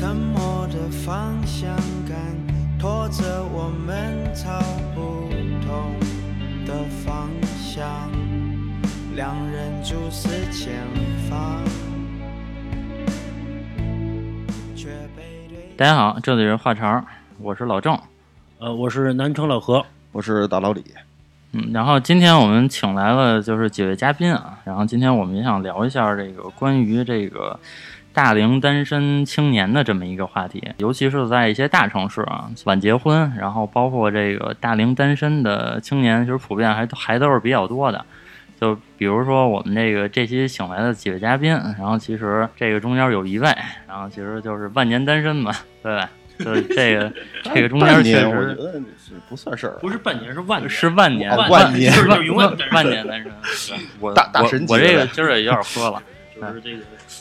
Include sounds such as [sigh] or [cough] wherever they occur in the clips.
沉默的方向感，拖着我们朝不同的方向，两人注视前方。大家好，这里是话茬，我是老郑。呃，我是南城老何，我是大老李。嗯，然后今天我们请来了就是几位嘉宾啊，然后今天我们也想聊一下这个关于这个大龄单身青年的这么一个话题，尤其是在一些大城市啊，晚结婚，然后包括这个大龄单身的青年，其实普遍还还都是比较多的。就比如说我们这个这期请来的几位嘉宾，然后其实这个中间有一位，然后其实就是万年单身嘛，对吧？就是这个 [laughs] 这个中间确半年，我觉实得是不算事儿。不是半年，是万年，是万年，哦万年是万就是永远单身 [laughs] 万年单身。我大大我这个今儿也有点喝了。[laughs] 就是这个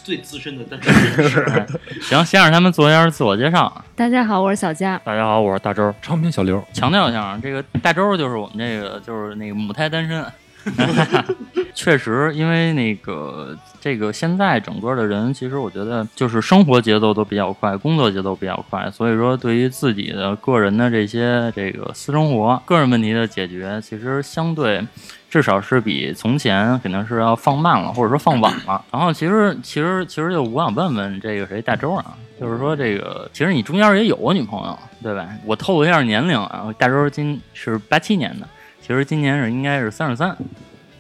最资深的单身人士。[laughs] 哎行，先让他们做一下自我介绍。大家好，我是小佳。大家好，我是大周。昌平小刘，强调一下，这个大周就是我们这个就是那个母胎单身。[laughs] 确实，因为那个这个现在整个的人，其实我觉得就是生活节奏都比较快，工作节奏比较快，所以说对于自己的个人的这些这个私生活、个人问题的解决，其实相对至少是比从前肯定是要放慢了，或者说放晚了。[coughs] 然后其实其实其实就我想问问这个谁大周啊，就是说这个其实你中间也有过女朋友对吧？我透露一下年龄啊，大周今是八七年的，其实今年是应该是三十三，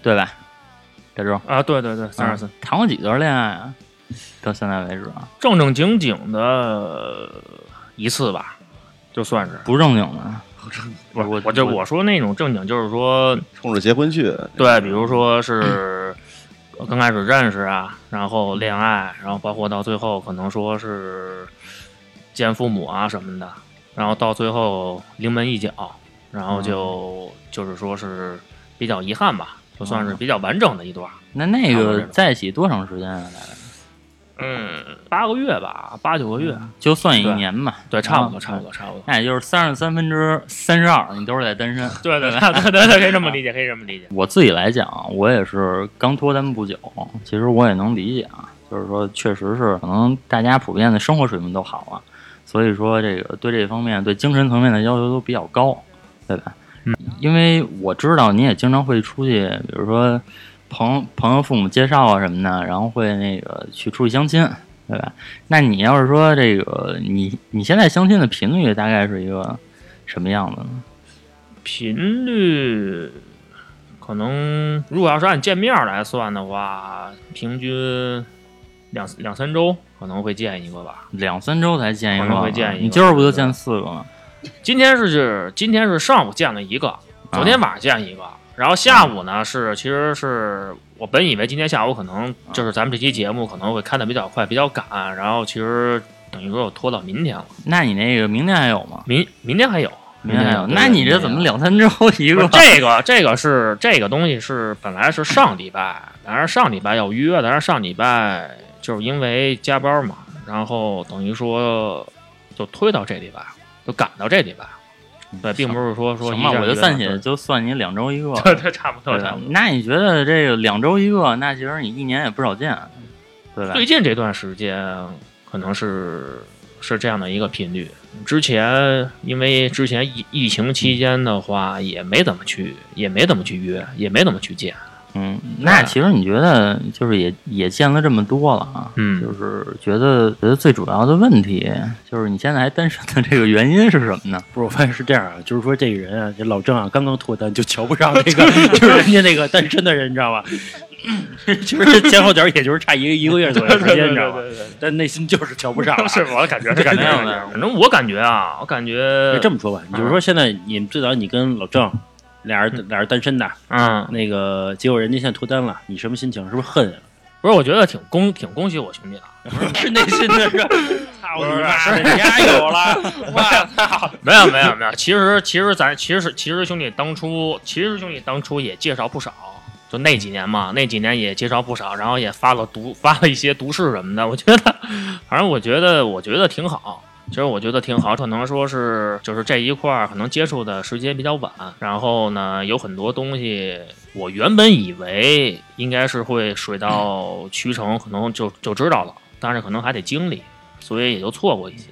对吧？大周啊，对对对，三十四，谈过几段恋爱啊？到现在为止啊，正正经经的一次吧，就算是。不正经的。不是，我我就我我说那种正经，就是说，冲着结婚去，对，比如说是刚开始认识啊，然后恋爱，然后包括到最后可能说是见父母啊什么的，然后到最后临门一脚，然后就、就是说是比较遗憾吧，就算是比较完整的一段。那那个在一起多长时间啊？大概嗯，八个月吧，八九个月，就算一年吧。对，差不多，啊差不多，差不多。那也就是三十三分之三十二，你都是在单身。[laughs] 对对对对对对，可以这么理解，可以这么理解。我自己来讲，我也是刚脱单不久，其实我也能理解啊，就是说，确实是可能大家普遍的生活水平都好啊，所以说这个对这方面对精神层面的要求都比较高，对吧？嗯，因为我知道你也经常会出去，比如说朋友朋友父母介绍啊什么的，然后会那个去出去相亲，对吧？那你要是说这个你你现在相亲的频率大概是一个什么样子呢？频率可能，如果要是按见面来算的话，平均两两三周可能会见一个吧。两三周才见一个，可能会见一个你今儿不就见四个吗？今天是今天是上午见了一个，昨天晚上见一个，然后下午呢是其实是我本以为今天下午可能就是咱们这期节目可能会开的比较快，比较赶，然后其实等于说我拖到明天了，那你那个明天还有吗？明明天还有。明天还有？那你这怎么两三周一个？这个这个是这个东西是本来是上礼拜，本来是上礼拜要约的，但是上礼拜就是因为加班嘛，然后等于说就推到这礼拜，就赶到这礼拜。对，并不是说说行吧，我就暂且就算你两周一个。[laughs] 对对，差不多差不多。那你觉得这个两周一个，那其实你一年也不少见，对吧？最近这段时间可能是是这样的一个频率。之前因为之前疫疫情期间的话，也没怎么去，也没怎么去约，也没怎么去见。嗯，那其实你觉得就是也也见了这么多了啊，嗯就是觉得觉得最主要的问题就是你现在还单身的这个原因是什么呢？嗯 [laughs] 不是我发现是这样啊，就是说这个人啊，这老郑啊，刚刚脱单就瞧不上这个，[laughs] 就是人家那个单身的人，你知道吧？[laughs] 其实前后脚也就是差一个一个月左右时间，你知道吧？但内心就是瞧不上了。是我的感觉，是感觉没有没有反正我感觉啊，我感觉就这么说吧，你就是说现在你最早你跟老郑俩人俩人单身的，嗯，那个结果人家现在脱单了，你什么心情？是不是恨啊？不是，我觉得挺恭挺恭喜我兄弟的。[laughs] 是内心的是，操你妈的，加油了！[laughs] 我操！没有没有没有，其实其实咱其实其实兄弟当初其实兄弟当初也介绍不少，就那几年嘛，那几年也介绍不少，然后也发了毒发了一些毒誓什么的。我觉得，反正我觉得我觉得挺好。其实我觉得挺好，可能说是就是这一块儿可能接触的时间比较晚，然后呢有很多东西我原本以为应该是会水到渠成，可能就就知道了，但是可能还得经历。所以也就错过一些。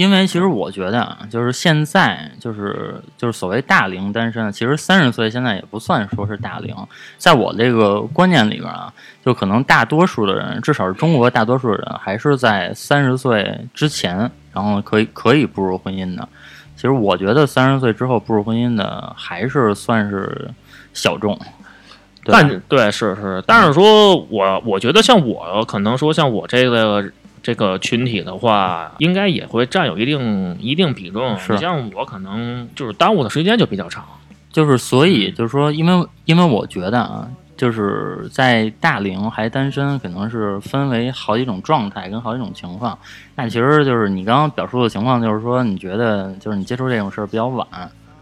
因为其实我觉得啊，就是现在就是就是所谓大龄单身，其实三十岁现在也不算说是大龄，在我这个观念里边啊，就可能大多数的人，至少是中国大多数人，还是在三十岁之前，然后可以可以步入婚姻的。其实我觉得三十岁之后步入婚姻的，还是算是小众。对但对是是，但是说我我觉得像我可能说像我这个这个群体的话，应该也会占有一定一定比重。是你像我可能就是耽误的时间就比较长。就是所以就是说，因为因为我觉得啊，就是在大龄还单身，可能是分为好几种状态跟好几种情况。那其实就是你刚刚表述的情况，就是说你觉得就是你接触这种事儿比较晚，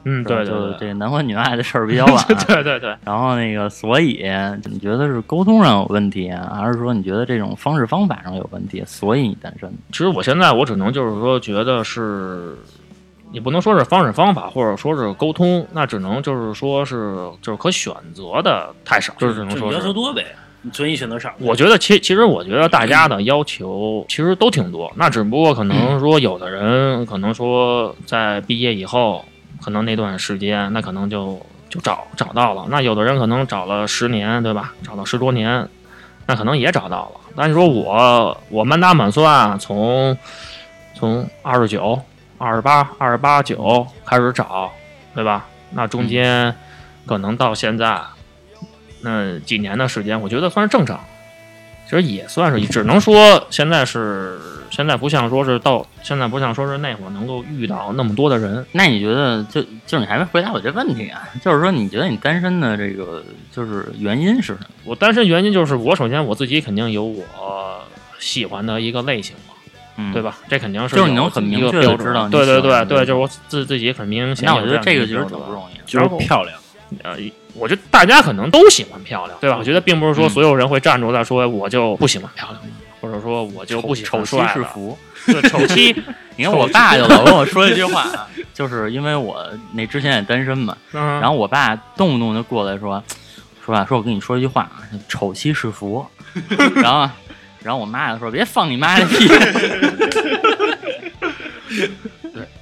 嗯，对对对，就这个男欢女爱的事儿比较晚。[laughs] 对对对。然后那个，所以你觉得是沟通上有问题啊，还是说你觉得这种方式方法上有问题，所以你单身？其实我现在我只能就是说觉得是，你不能说是方式方法，或者说是沟通，那只能就是说是就是可选择的太少，就是只能说要求多呗，你存疑选择少。我觉得其其实我觉得大家的要求其实都挺多，那只不过可能说有的人可能说在毕业以后，可能那段时间那可能就就找找到了，那有的人可能找了十年，对吧？找了十多年，那可能也找到了。但是说我我满打满算从从二十九、二十八、二十八九开始找，对吧？那中间可能到现在。那几年的时间，我觉得算是正常，其实也算是，只能说现在是现在不像说是到现在不像说是那会儿能够遇到那么多的人，那你觉得就就是你还没回答我这问题啊？就是说你觉得你单身的这个就是原因是什么？我单身原因就是我首先我自己肯定有我喜欢的一个类型嘛，嗯，对？吧？这肯定是就是你能很明确地个标准知道你对对对对，就是我自自己很明显那我觉得这个其实挺不容易的。就是漂亮，呃，我觉得大家可能都喜欢漂亮，对吧？我觉得并不是说嗯所有人会站出来说我就不喜欢漂亮了，或者说我就不喜丑妻欢帅的，是福。对丑妻，[laughs] 你看我爸就老跟我说一句话啊，就是因为我那之前也单身嘛，然然后我爸动不动就过来说，说吧，说我跟你说一句话啊，丑妻是福。然后，然后我妈就说别放你妈的屁。[laughs] [laughs]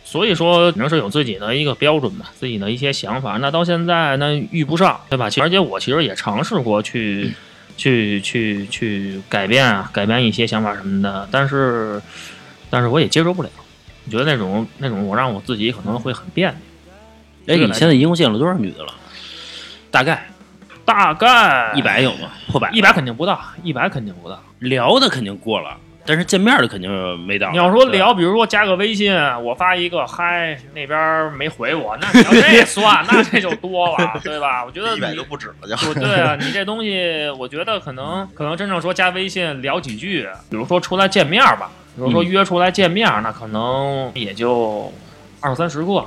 所以说，肯定是有自己的一个标准吧，自己的一些想法。那到现在那遇不上，对吧？而且我其实也尝试过去，去去去改变啊，改变一些想法什么的，但是，但是我也接受不了。我觉得那种那种，我让我自己可能会很别扭。哎，你现在一共见了多少女的了？大概大概一百有吗？破百？一百肯定不到，一百肯定不到。聊的肯定过了，但是见面的肯定没到。你要说聊，比如说加个微信，我发一个嗨，那边没回我，那 [laughs] 你要这算，那这就多了，对吧？我觉得你一百就不止了就。不对啊，你这东西，我觉得可能可能真正说加微信聊几句，比如说出来见面吧，比如说约出来见面，那可能也就二三十个，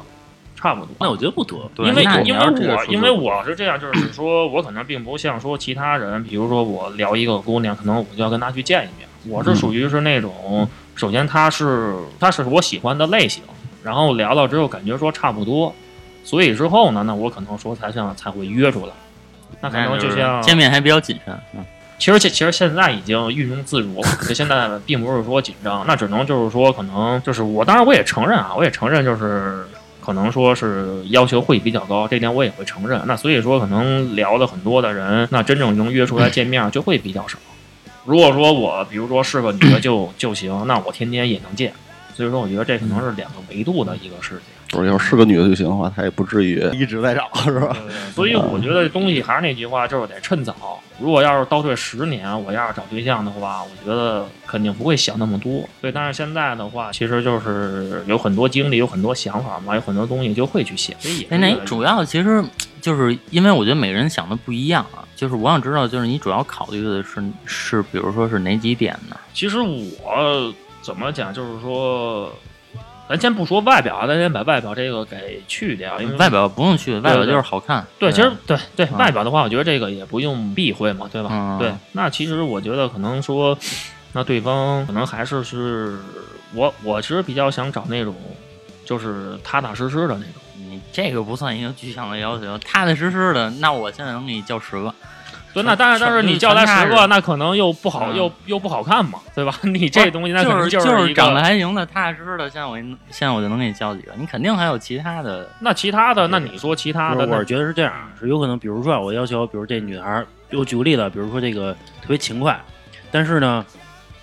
差不多。那我觉得不多。对因为因为我因为我是这样，就是说我可能并不像说其他人，比如说我聊一个姑娘，可能我就要跟她去见一面。我是属于是那种，首先他是他是我喜欢的类型，然后聊到之后感觉说差不多，所以之后呢，那我可能说才像才会约出来。那可能就像见面还比较谨慎。嗯，其实其其实现在已经运用自如了，就现在并不是说紧张，那只能就是说可能就是我，当然我也承认啊，我也承认就是可能说是要求会比较高，这点我也会承认。那所以说可能聊的很多的人，那真正能约出来见面就会比较少。如果说我比如说是个女的就就行，那我天天也能见。[coughs] 所以说，我觉得这可能是两个维度的一个事情。不是，要是个女的就行的话，她也不至于 [laughs] 一直在找，是吧？所以我觉得东西还是那句话，就是得趁早。如果要是倒退十年，我要是找对象的话，我觉得肯定不会想那么多。对，但是现在的话，其实就是有很多经历，有很多想法嘛，有很多东西就会去想。所以也是哎，那主要其实就是因为我觉得每个人想的不一样啊，就是我想知道，就是你主要考虑的是是，比如说是哪几点呢？其实我怎么讲，就是说，咱先不说外表啊，咱先把外表这个给去掉，因为外表不用去，外表就是好看。对，其实对对嗯外表的话，我觉得这个也不用避讳嘛，对吧？嗯对，那其实我觉得可能说，那对方可能还是是我，我其实比较想找那种就是踏踏实实的那种。你这个不算一个具象的要求，踏踏实实的。那我现在能给你叫十个。对，那但是但是你叫来十个，那可能又不好，嗯又又不好看嘛，对吧？[laughs] 你这东西那就是就是是长得还行的、踏踏实实的，现在我给你现在我就能给你叫几个，你肯定还有其他的。那其他的，那你说其他的，我是觉得是这样，是有可能，比如说啊我要求，比如这女孩儿，我举个例子，比如说这个特别勤快，但是呢，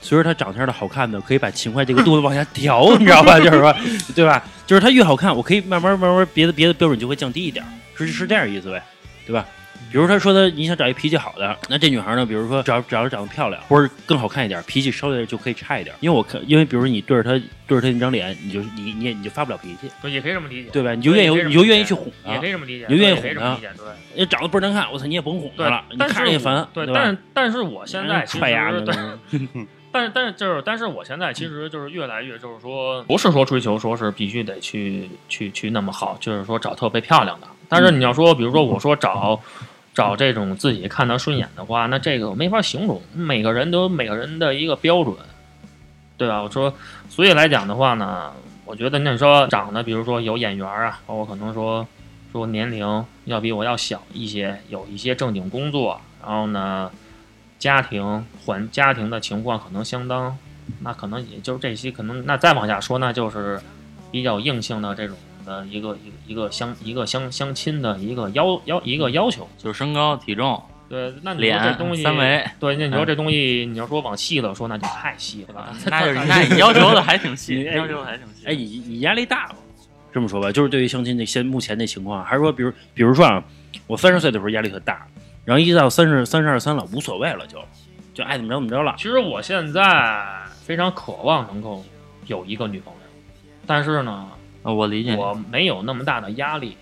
随着她长相的好看呢，可以把勤快这个度往下调，[laughs] 你知道吧？就是说，对吧？就是她越好看，我可以慢慢慢慢别的别的标准就会降低一点，是是这样意思呗，对吧？比如他说的，你想找一脾气好的，那这女孩呢，比如说只要只要长得漂亮，或者更好看一点，脾气稍微就可以差一点。因为我看，因为比如说你对着她对着她那张脸，你就你你也你就发不了脾气，对也可以这么理解，对吧？你就愿意你就愿意去哄她也可，以这么理解，你就愿意哄她对。人家长得倍儿难看，我操，你也甭哄她了，你看着也烦，对，吧？但但是我现在其踹牙实对，呢，[laughs] 但是但是就是，但是我现在其实就是越来越就是说，不是说追求说是必须得去去去那么好，就是说找特别漂亮的。但是你要说，比如说我说找找这种自己看得顺眼的话，那这个没法形容，每个人都有每个人的一个标准，对吧？我说，所以来讲的话呢，我觉得那说长得，比如说有眼缘啊，包括可能说说年龄要比我要小一些，有一些正经工作，然后呢。家庭环家庭的情况可能相当，那可能也就是这些，可能那再往下说，那就是比较硬性的这种的一个一个一个相一个相相亲的一个要要一个要求。就是身高、体重、对，那你说这脸东西，三维，对，那你说嗯这东西，你要说往细了说，那就太细了吧？[laughs] 那就是那你要求的还挺细，你要求的还挺细。[laughs] 哎，你你压力大吗？这么说吧，就是对于相亲那些目前的情况，还是说，比如比如说啊，我三十岁的时候压力特大，然后一到三十三十二三了，无所谓了就，就爱怎么着怎么着了。其实我现在非常渴望能够有一个女朋友，但是呢，呃我理解你，我没有那么大的压力，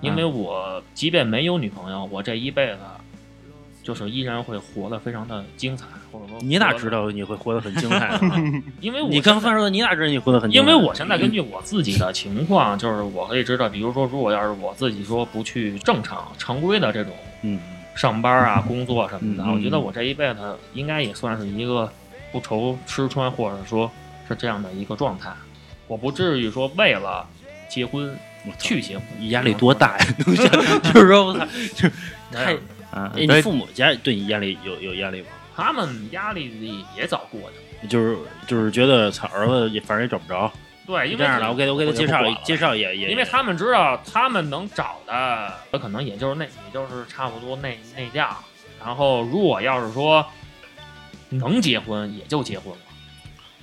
因为我即便没有女朋友，我这一辈子就是依然会活得非常的精彩，或者说你哪知？道你会活得很精彩 [laughs] 呢？[laughs] 因为我你刚三十岁，你哪知道你活得很精彩？因为我现在根据我自己的情况，就是我可以知道，比如说，如果要是我自己说不去正常常规的这种嗯，上班啊、工作什么的，嗯我觉得我这一辈子应该也算是一个不愁吃穿，或者说是这样的一个状态。我不至于说为了结婚我去结婚，你压力多大呀？[laughs] 就是说，我操，就是 [laughs] 太……啊，哎，你父母家对你压力有有压力吗？他们压力也早过去。就是就是觉得操儿子也反正也找不着，对，因为这样的，我给我给他介绍介绍也也，因为他们知道，他们能找的可能也就是那，也就是差不多那那价。然后，如果要是说能结婚，也就结婚了。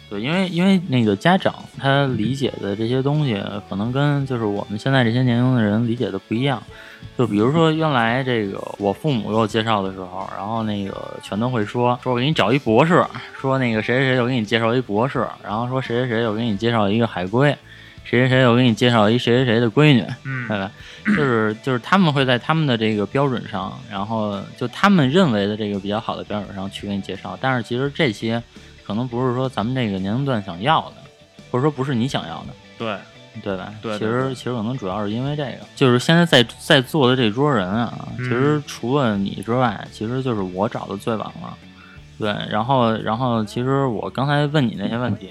对，因为因为那个家长他理解的这些东西，可能跟就是我们现在这些年龄的人理解的不一样。就比如说原来这个我父母给我介绍的时候，然后那个全都会说说我给你找一博士，说那个谁谁谁又给你介绍一博士，然后说谁谁谁又给你介绍一个海归，谁谁谁又给你介绍一谁谁谁的闺女，嗯对吧？就是就是他们会在他们的这个标准上，然后就他们认为的这个比较好的标准上去给你介绍，但是其实这些可能不是说咱们这个年龄段想要的，或者说不是你想要的，对，对吧？对对其实其实可能主要是因为这个，就是现在在在座的这桌人啊，嗯其实除了你之外，其实就是我找的最晚了。对，然后然后其实我刚才问你那些问题，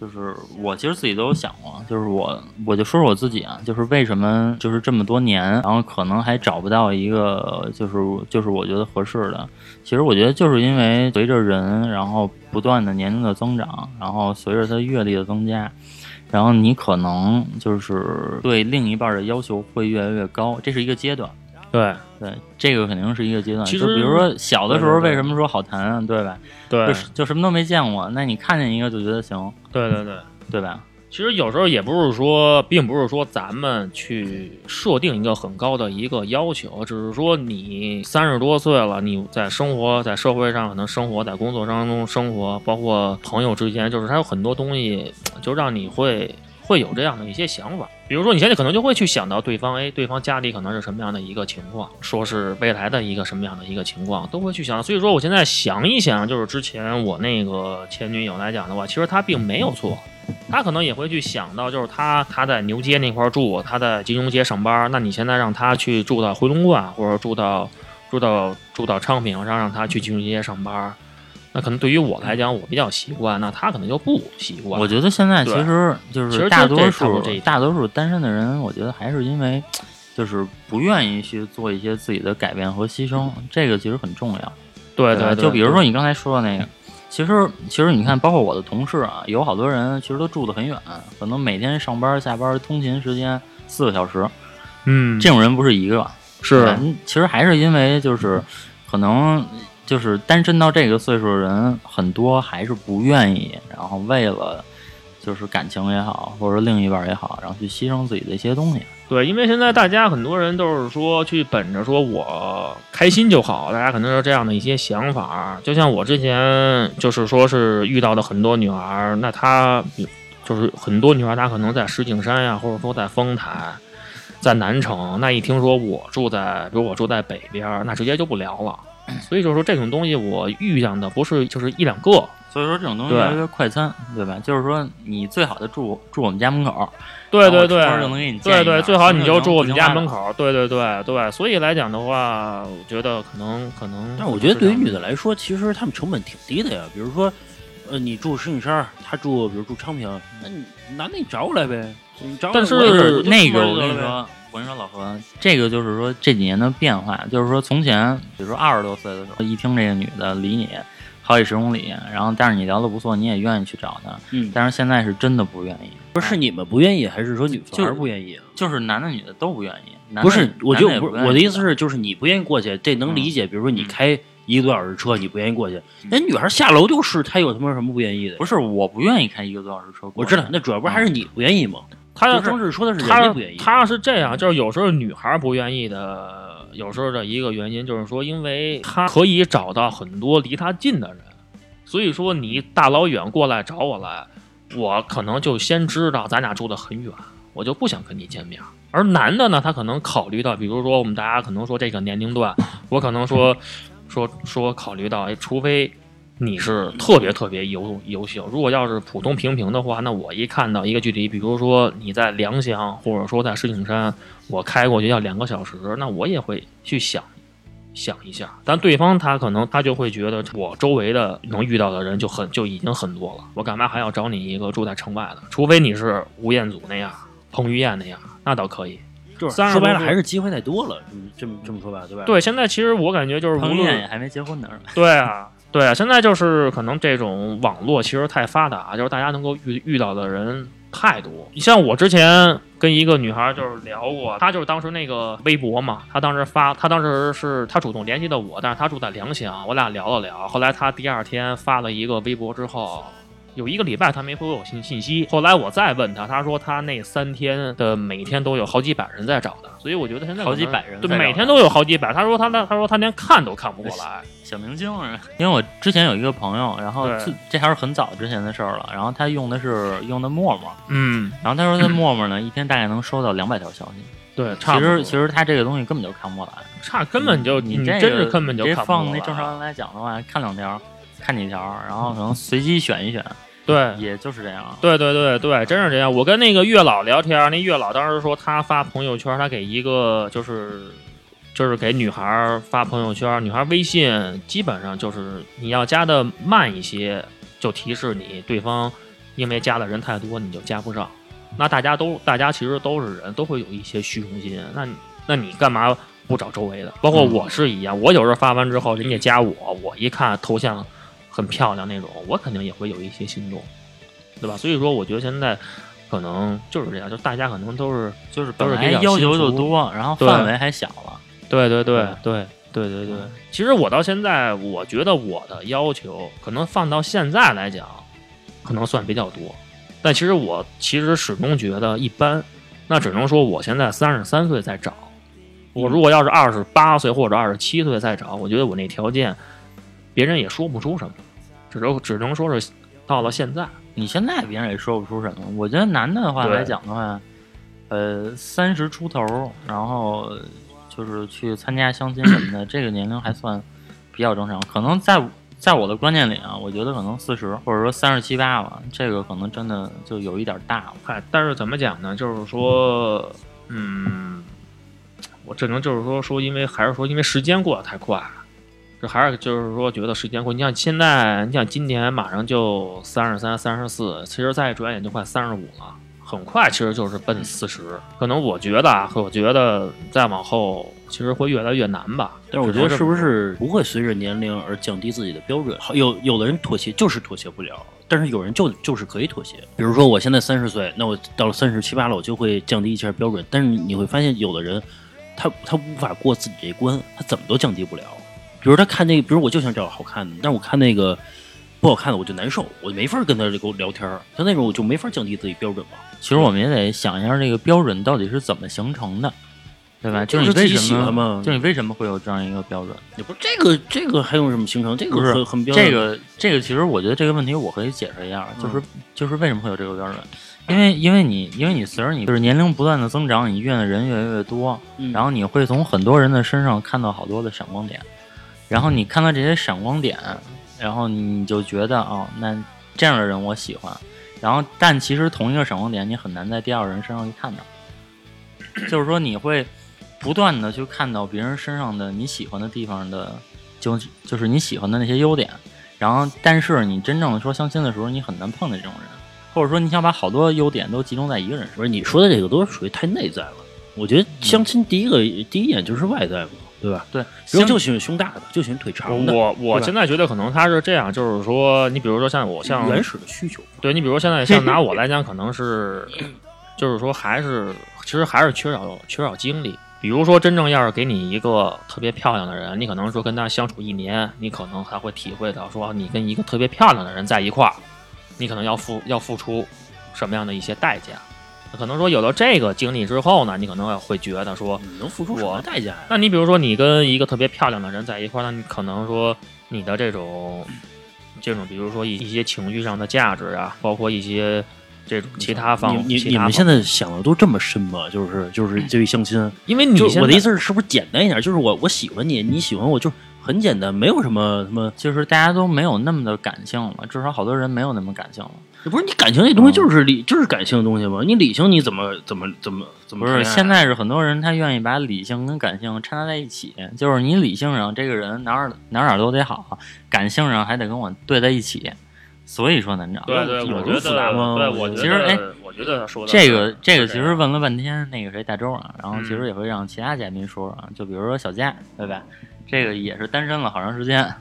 就是我其实自己都有想过，就是我我就说说我自己啊，就是为什么就是这么多年，然后可能还找不到一个就是就是我觉得合适的。其实我觉得就是因为随着人然后不断的年龄的增长，然后随着他阅历的增加，然后你可能就是对另一半的要求会越来越高，这是一个阶段。对对，这个肯定是一个阶段。其实就比如说小的时候，为什么说好谈啊？对吧？对就就什么都没见过，那你看见一个就觉得行，对对对。对吧？其实有时候也不是说，并不是说咱们去设定一个很高的一个要求，只是说你三十多岁了，你在生活在社会上可能生活在工作当中生活，包括朋友之间，就是还有很多东西，就让你会会有这样的一些想法。比如说，你现在可能就会去想到对方，哎，对方家里可能是什么样的一个情况，说是未来的一个什么样的一个情况，都会去想。所以说，我现在想一想，就是之前我那个前女友来讲的话，其实她并没有错。他可能也会去想到，就是他他在牛街那块住，他在金融街上班，那你现在让他去住到回龙观，或者住到住到住到昌平，然后让他去金融街上班，那可能对于我来讲，我比较习惯，那他可能就不习惯。我觉得现在其实就是大多数大多数单身的人，我觉得还是因为就是不愿意去做一些自己的改变和牺牲，这个其实很重要。对吧对，就比如说你刚才说的那个，其实其实你看，包括我的同事啊，有好多人其实都住得很远，可能每天上班下班通勤时间四个小时，嗯，这种人不是一个，是嗯其实还是因为就是可能就是单身到这个岁数的人很多还是不愿意，然后为了就是感情也好，或者另一半也好，然后去牺牲自己的一些东西。对，因为现在大家很多人都是说去本着说我开心就好，大家可能是这样的一些想法。就像我之前就是说是遇到的很多女孩，那她就是很多女孩，她可能在石景山呀，或者说在丰台，在南城，那一听说我住在，比如我住在北边，那直接就不聊了。所以就是说这种东西我遇见的不是就是一两个，所以说这种东西快餐，对吧？就是说你最好的住住我们家门口，对对对。就能给你对对，最好你就住我们家门口。对对对对，所以来讲的话，我觉得可能可能，但我觉得对于女的来说，其实她们成本挺低的呀。比如说，呃，你住石景山，她住比如住昌平，那你男的你找过来呗，你找过来但是那个我跟你说，我跟你说老何，这个就是说这几年的变化，就是说从前，比如说二十多岁的时候，一听这个女的离你好几十公里，然后但是你聊的不错，你也愿意去找她，嗯，但是现在是真的不愿意，不是你们不愿意，还是说女方就是不愿意啊？就是男的女的都不愿意。不是，我就我的意思是，就是你不愿意过去，这能理解。比如说你嗯开一个多小时车，你不愿意过去，那女孩下楼就是，她有他妈什么不愿意的？不是我不愿意开一个多小时车过去，我知道，那主要不是还是你不愿意吗？他要就张志说的是人他家不愿意，他是这样，就是有时候女孩不愿意的，有时候的一个原因就是说，因为他可以找到很多离他近的人，所以说你大老远过来找我来，我可能就先知道咱俩住的很远，我就不想跟你见面。而男的呢，他可能考虑到，比如说我们大家可能说这个年龄段，我可能说说说考虑到，哎，除非你是特别特别优优秀，如果要是普通平平的话，那我一看到一个距离，比如说你在良乡，或者说在石景山，我开过去要两个小时，那我也会去想想一下。但对方他可能他就会觉得我周围的能遇到的人就很就已经很多了，我干嘛还要找你一个住在城外的？除非你是吴彦祖那样，彭于晏那样，那倒可以。就是三十多岁说白了还是机会太多了，这么这么这么说吧，对吧？对，现在其实我感觉就是无彭于晏论也还没结婚呢？对啊，对啊，现在就是可能这种网络其实太发达，就是大家能够遇遇到的人太多。你像我之前跟一个女孩就是聊过，她就是当时那个微博嘛，她当时发，她当时是她主动联系的我，但是她住在良乡，我俩聊了聊，后来她第二天发了一个微博之后。有一个礼拜他没回我信信息，后来我再问他，他说他那三天的每天都有好几百人在找他，所以我觉得现在好几百人对，每天都有好几百。他说他那他说他连看都看不过来，小明星啊？因为我之前有一个朋友，然后这这还是很早之前的事儿了，然后他用的是用的陌陌，嗯，然后他说他陌陌呢一天大概能收到两百条消息，[clears throat] 对，差其实其实他这个东西根本就看不过来，差根本就你这个真是根本就这看不过来放那正常人来讲的话，看两条，看几条，然后可能 [laughs] 随机选一选，对。也就是这样。对对对对，真是这样。我跟那个月老聊天，那月老当时说他发朋友圈，他给一个就是就是给女孩发朋友圈，女孩微信基本上就是你要加的慢一些，就提示你对方因为加的人太多，你就加不上。那大家都大家其实都是人，都会有一些虚荣心。那 [laughs] 那你干嘛不找周围的？包括我是一样，我有时候发完之后，人家加我，我一看头像很漂亮那种，我肯定也会有一些心动，对吧？所以说，我觉得现在可能就是这样，就大家可能都是就是本来要求就多，然后范围还小了。对对对对对对对。其实我到现在，我觉得我的要求可能放到现在来讲，可能算比较多，但其实我其实始终觉得一般。那只能说我现在三十三岁在找，我如果要是二十八岁或者二十七岁再找，我觉得我那条件别人也说不出什么，只能只能说是到了现在。你现在别人也说不出什么。我觉得男的的话来讲的话，呃，三十出头，然后就是去参加相亲什么的，[coughs] 这个年龄还算比较正常。可能在在我的观念里啊，我觉得可能四十或者说三十七八吧，这个可能真的就有一点大了。嗨，但是怎么讲呢？就是说，嗯，我只能就是说说，因为还是说，因为时间过得太快，这还是就是说，觉得时间过。你像现在，你像今年马上就三十三、三十四，其实再转眼就快三十五了。很快其实就是奔四十。可能我觉得啊，我觉得再往后其实会越来越难吧。但是我觉得是不是不会随着年龄而降低自己的标准？好有有的人妥协就是妥协不了，但是有人就就是可以妥协。比如说我现在三十岁，那我到了三十七八了，我就会降低一下标准。但是你会发现，有的人他他无法过自己这一关，他怎么都降低不了。比如他看那个，比如我就想找好看的，但是我看那个不好看的我就难受，我就没法跟他这个聊天儿。像那种我就没法降低自己标准嘛。其实我们也得想一下这个标准到底是怎么形成的，对吧？就是你为自己喜什么？就你为什么会有这样一个标准？也不是这个这个还用什么形成？这个是很很标准。这个这个，其实我觉得这个问题我可以解释一下，嗯就是就是为什么会有这个标准？因为因为你因为你随着你就是年龄不断的增长，你遇见的人越来越多，嗯然后你会从很多人的身上看到好多的闪光点，然后你看到这些闪光点，然后你就觉得哦，那这样的人我喜欢，然后但其实同一个闪光点你很难在第二个人身上去看到，[clears throat] 就是说你会不断的去看到别人身上的你喜欢的地方的，就就是你喜欢的那些优点，然后但是你真正的说相亲的时候，你很难碰见这种人，或者说你想把好多优点都集中在一个人身上。不是你说的这个都是属于太内在了。我觉得相亲第一个、第一眼就是外在嘛，对吧？对，就喜欢胸大的，就喜欢腿长的，我我现在觉得可能他是这样，就是说，你比如说像我像原始的需求。对你比如说现在像拿我来讲，可能是就是说还是其实还是缺少缺少经历。比如说，真正要是给你一个特别漂亮的人，你可能说跟他相处一年，你可能还会体会到说，你跟一个特别漂亮的人在一块儿，你可能要付要付出什么样的一些代价。可能说有了这个经历之后呢，你可能会觉得说，你能付出什么代价呀？那你比如说你跟一个特别漂亮的人在一块儿，那你可能说你的这种这种，比如说一一些情绪上的价值啊，包括一些这种其他方，你你你们现在想的都这么深吗？就是就是对于相亲，因为你我的意思是，是不是简单一点？就是我我喜欢你，你喜欢我，就很简单，没有什么什么。就是大家都没有那么的感性了，至少好多人没有那么感性了。不是你感情这东西就是理，就是感性的东西嘛？你理性你怎么怎么怎么怎么不是？现在是很多人他愿意把理性跟感性掺杂在一起，就是你理性上这个人哪儿哪儿哪都得好，感性上还得跟我对在一起，所以说难找。对对，有我觉得，吗对，我觉得，其实哎，我觉得他说的这个这个其实问了半天，那个谁大周啊，然后其实嗯也会让其他嘉宾说说啊，就比如说小佳，对吧？这个也是单身了好长时间，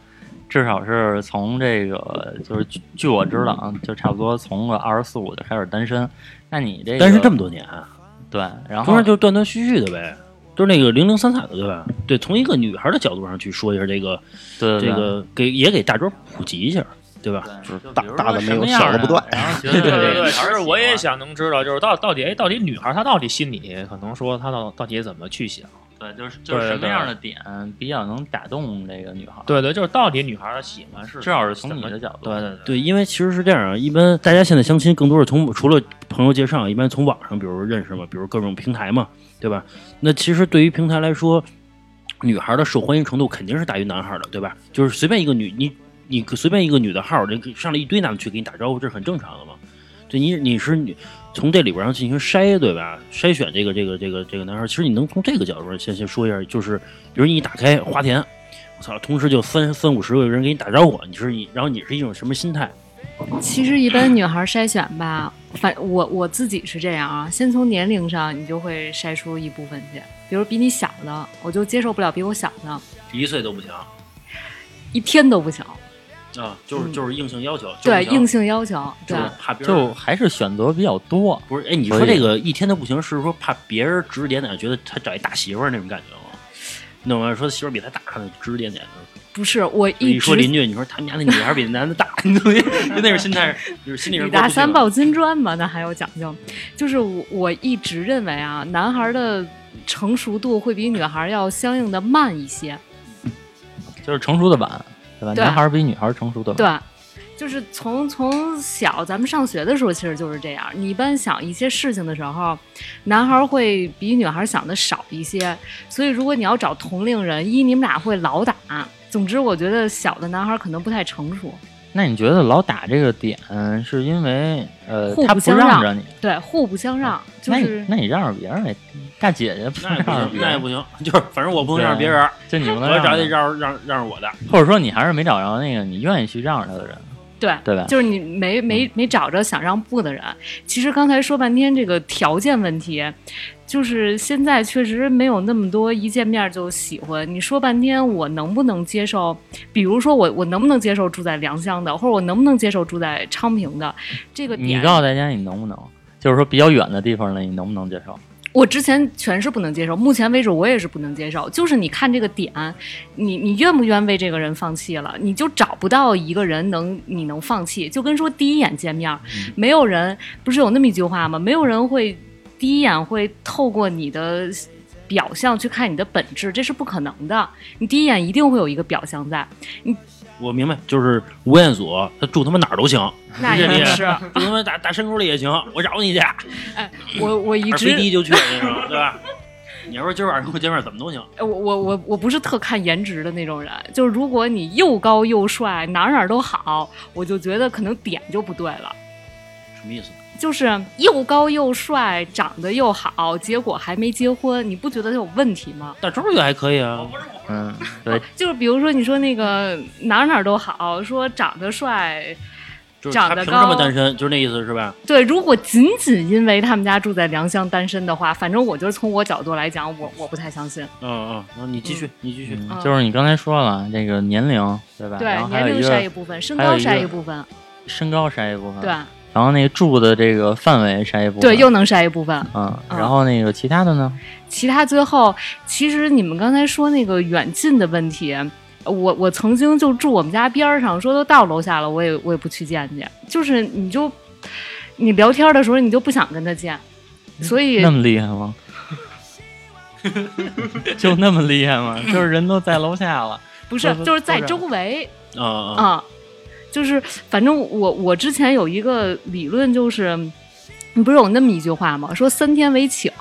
至少是从这个就是据据我知道啊，就差不多从个二十四五就开始单身。那你这个单身这么多年啊，对，然后就断断续续的呗，就是那个零零散散的，对吧？对，从一个女孩的角度上去说一下这个对对这个，给也给大周普及一下，对吧？就是大大的没有小的不断对对 [laughs] 对，这个其实我也想。想能知道，就是到到底哎，到底女孩她到底心里可能说她到到底怎么去想？对，就是就是什么样的点比较能打动这个女孩？，对对，就是到底女孩的喜欢是至少是从你的角度。对对对对，因为其实是这样啊，一般大家现在相亲更多是从除了朋友介绍，一般从网上，比如认识嘛，比如各种平台嘛，对吧？那其实对于平台来说，女孩的受欢迎程度肯定是大于男孩的，对吧？就是随便一个女，你你随便一个女的号，这上来一堆男的去给你打招呼，这是很正常的嘛。对你你是你从这里边上进行筛，对吧？筛选这个这个这个这个男孩，其实你能从这个角度上先先说一下，就是比如你一打开花田，我操，同时就三三五十个人给你打招呼，你是你，然后你是一种什么心态？其实一般女孩筛选吧，反我我自己是这样啊，先从年龄上你就会筛出一部分去，比如比你小的，我就接受不了比我小的，一岁都不行一天都不小，啊，就是嗯就是硬性要求，对硬性性要求，对就是怕别人就还是选择比较多。不是哎，你说这个一天都不行，是说怕别人指指点点，觉得他找一大媳妇儿那种感觉吗？你懂吗？说媳妇儿比他大，指指点点的。不是我一一直说邻居，你说他们家那女孩比男的大？[laughs] 就那种心态，就是心里女边过不去了大三抱金砖嘛，那还有讲究。就是我我一直认为啊，男孩的成熟度会比女孩要相应的慢一些。就是成熟的晚，对吧？对男孩儿比女孩儿成熟的晚。对，就是从从小咱们上学的时候，其实就是这样。你一般想一些事情的时候，男孩会比女孩想的少一些。所以如果你要找同龄人，一你们俩会老打。总之，我觉得小的男孩可能不太成熟，那你觉得老打这个点是因为呃互不他不相让让着你？对，互不相让，就那你是那你让着别人呗，大姐姐不那也不行，让别人，那也不行，就是反正我不能让别人，就你不我能让得让让让着我的。或者说你还是没找着那个你愿意去让着他的人。对对吧？就是你没没没找着想让步的人。其实刚才说半天这个条件问题，就是现在确实没有那么多一见面就喜欢。你说半天我能不能接受？比如说我我能不能接受住在良乡的，或者我能不能接受住在昌平的？这个你告诉大家你能不能，就是说比较远的地方呢，你能不能接受？我之前全是不能接受，目前为止我也是不能接受。就是你看这个点，你你愿不愿为这个人放弃了？你就找不到一个人能你能放弃，就跟说第一眼见面，没有人不是有那么一句话吗？没有人会第一眼会透过你的表象去看你的本质，这是不可能的。你第一眼一定会有一个表象在，我明白，就是吴彦祖，他住他妈哪儿都行，[laughs] 那也是。住他妈大大山沟里也行，我找你去，哎，我我一二直飞机就去，那种，对吧？你要说今儿晚上跟我见面怎么都行，我我我我不是特看颜值的那种人，就是如果你又高又帅，哪哪儿都好，我就觉得可能点就不对了。什么意思？就是又高又帅，长得又好，结果还没结婚，你不觉得有问题吗？大周也还可以啊，嗯，[laughs] 对，[laughs] 就是比如说你说那个哪儿哪儿都好，说长得帅，就是长得高凭什么单身？就是那意思是吧？对，如果仅仅因为他们家住在良乡单身的话，反正我就是从我角度来讲，我我不太相信。嗯嗯，你继续，你继续。嗯就是你刚才说了这个年龄，对吧？对年龄筛一部分，身高筛一部分，身高筛一部分，对。然后那个住的这个范围筛一部分，对，又能筛一部分。嗯，嗯然后那个其他的呢？其他最后，其实你们刚才说那个远近的问题，我我曾经就住我们家边儿上，说都到楼下了，我也我也不去见去。就是你就你聊天的时候，你就不想跟他见，所以那么厉害吗？[laughs] 就那么厉害吗？就是人都在楼下了，不是就是在周围啊啊，啊，就是反正我我之前有一个理论，就是你不是有那么一句话吗？说三天为请，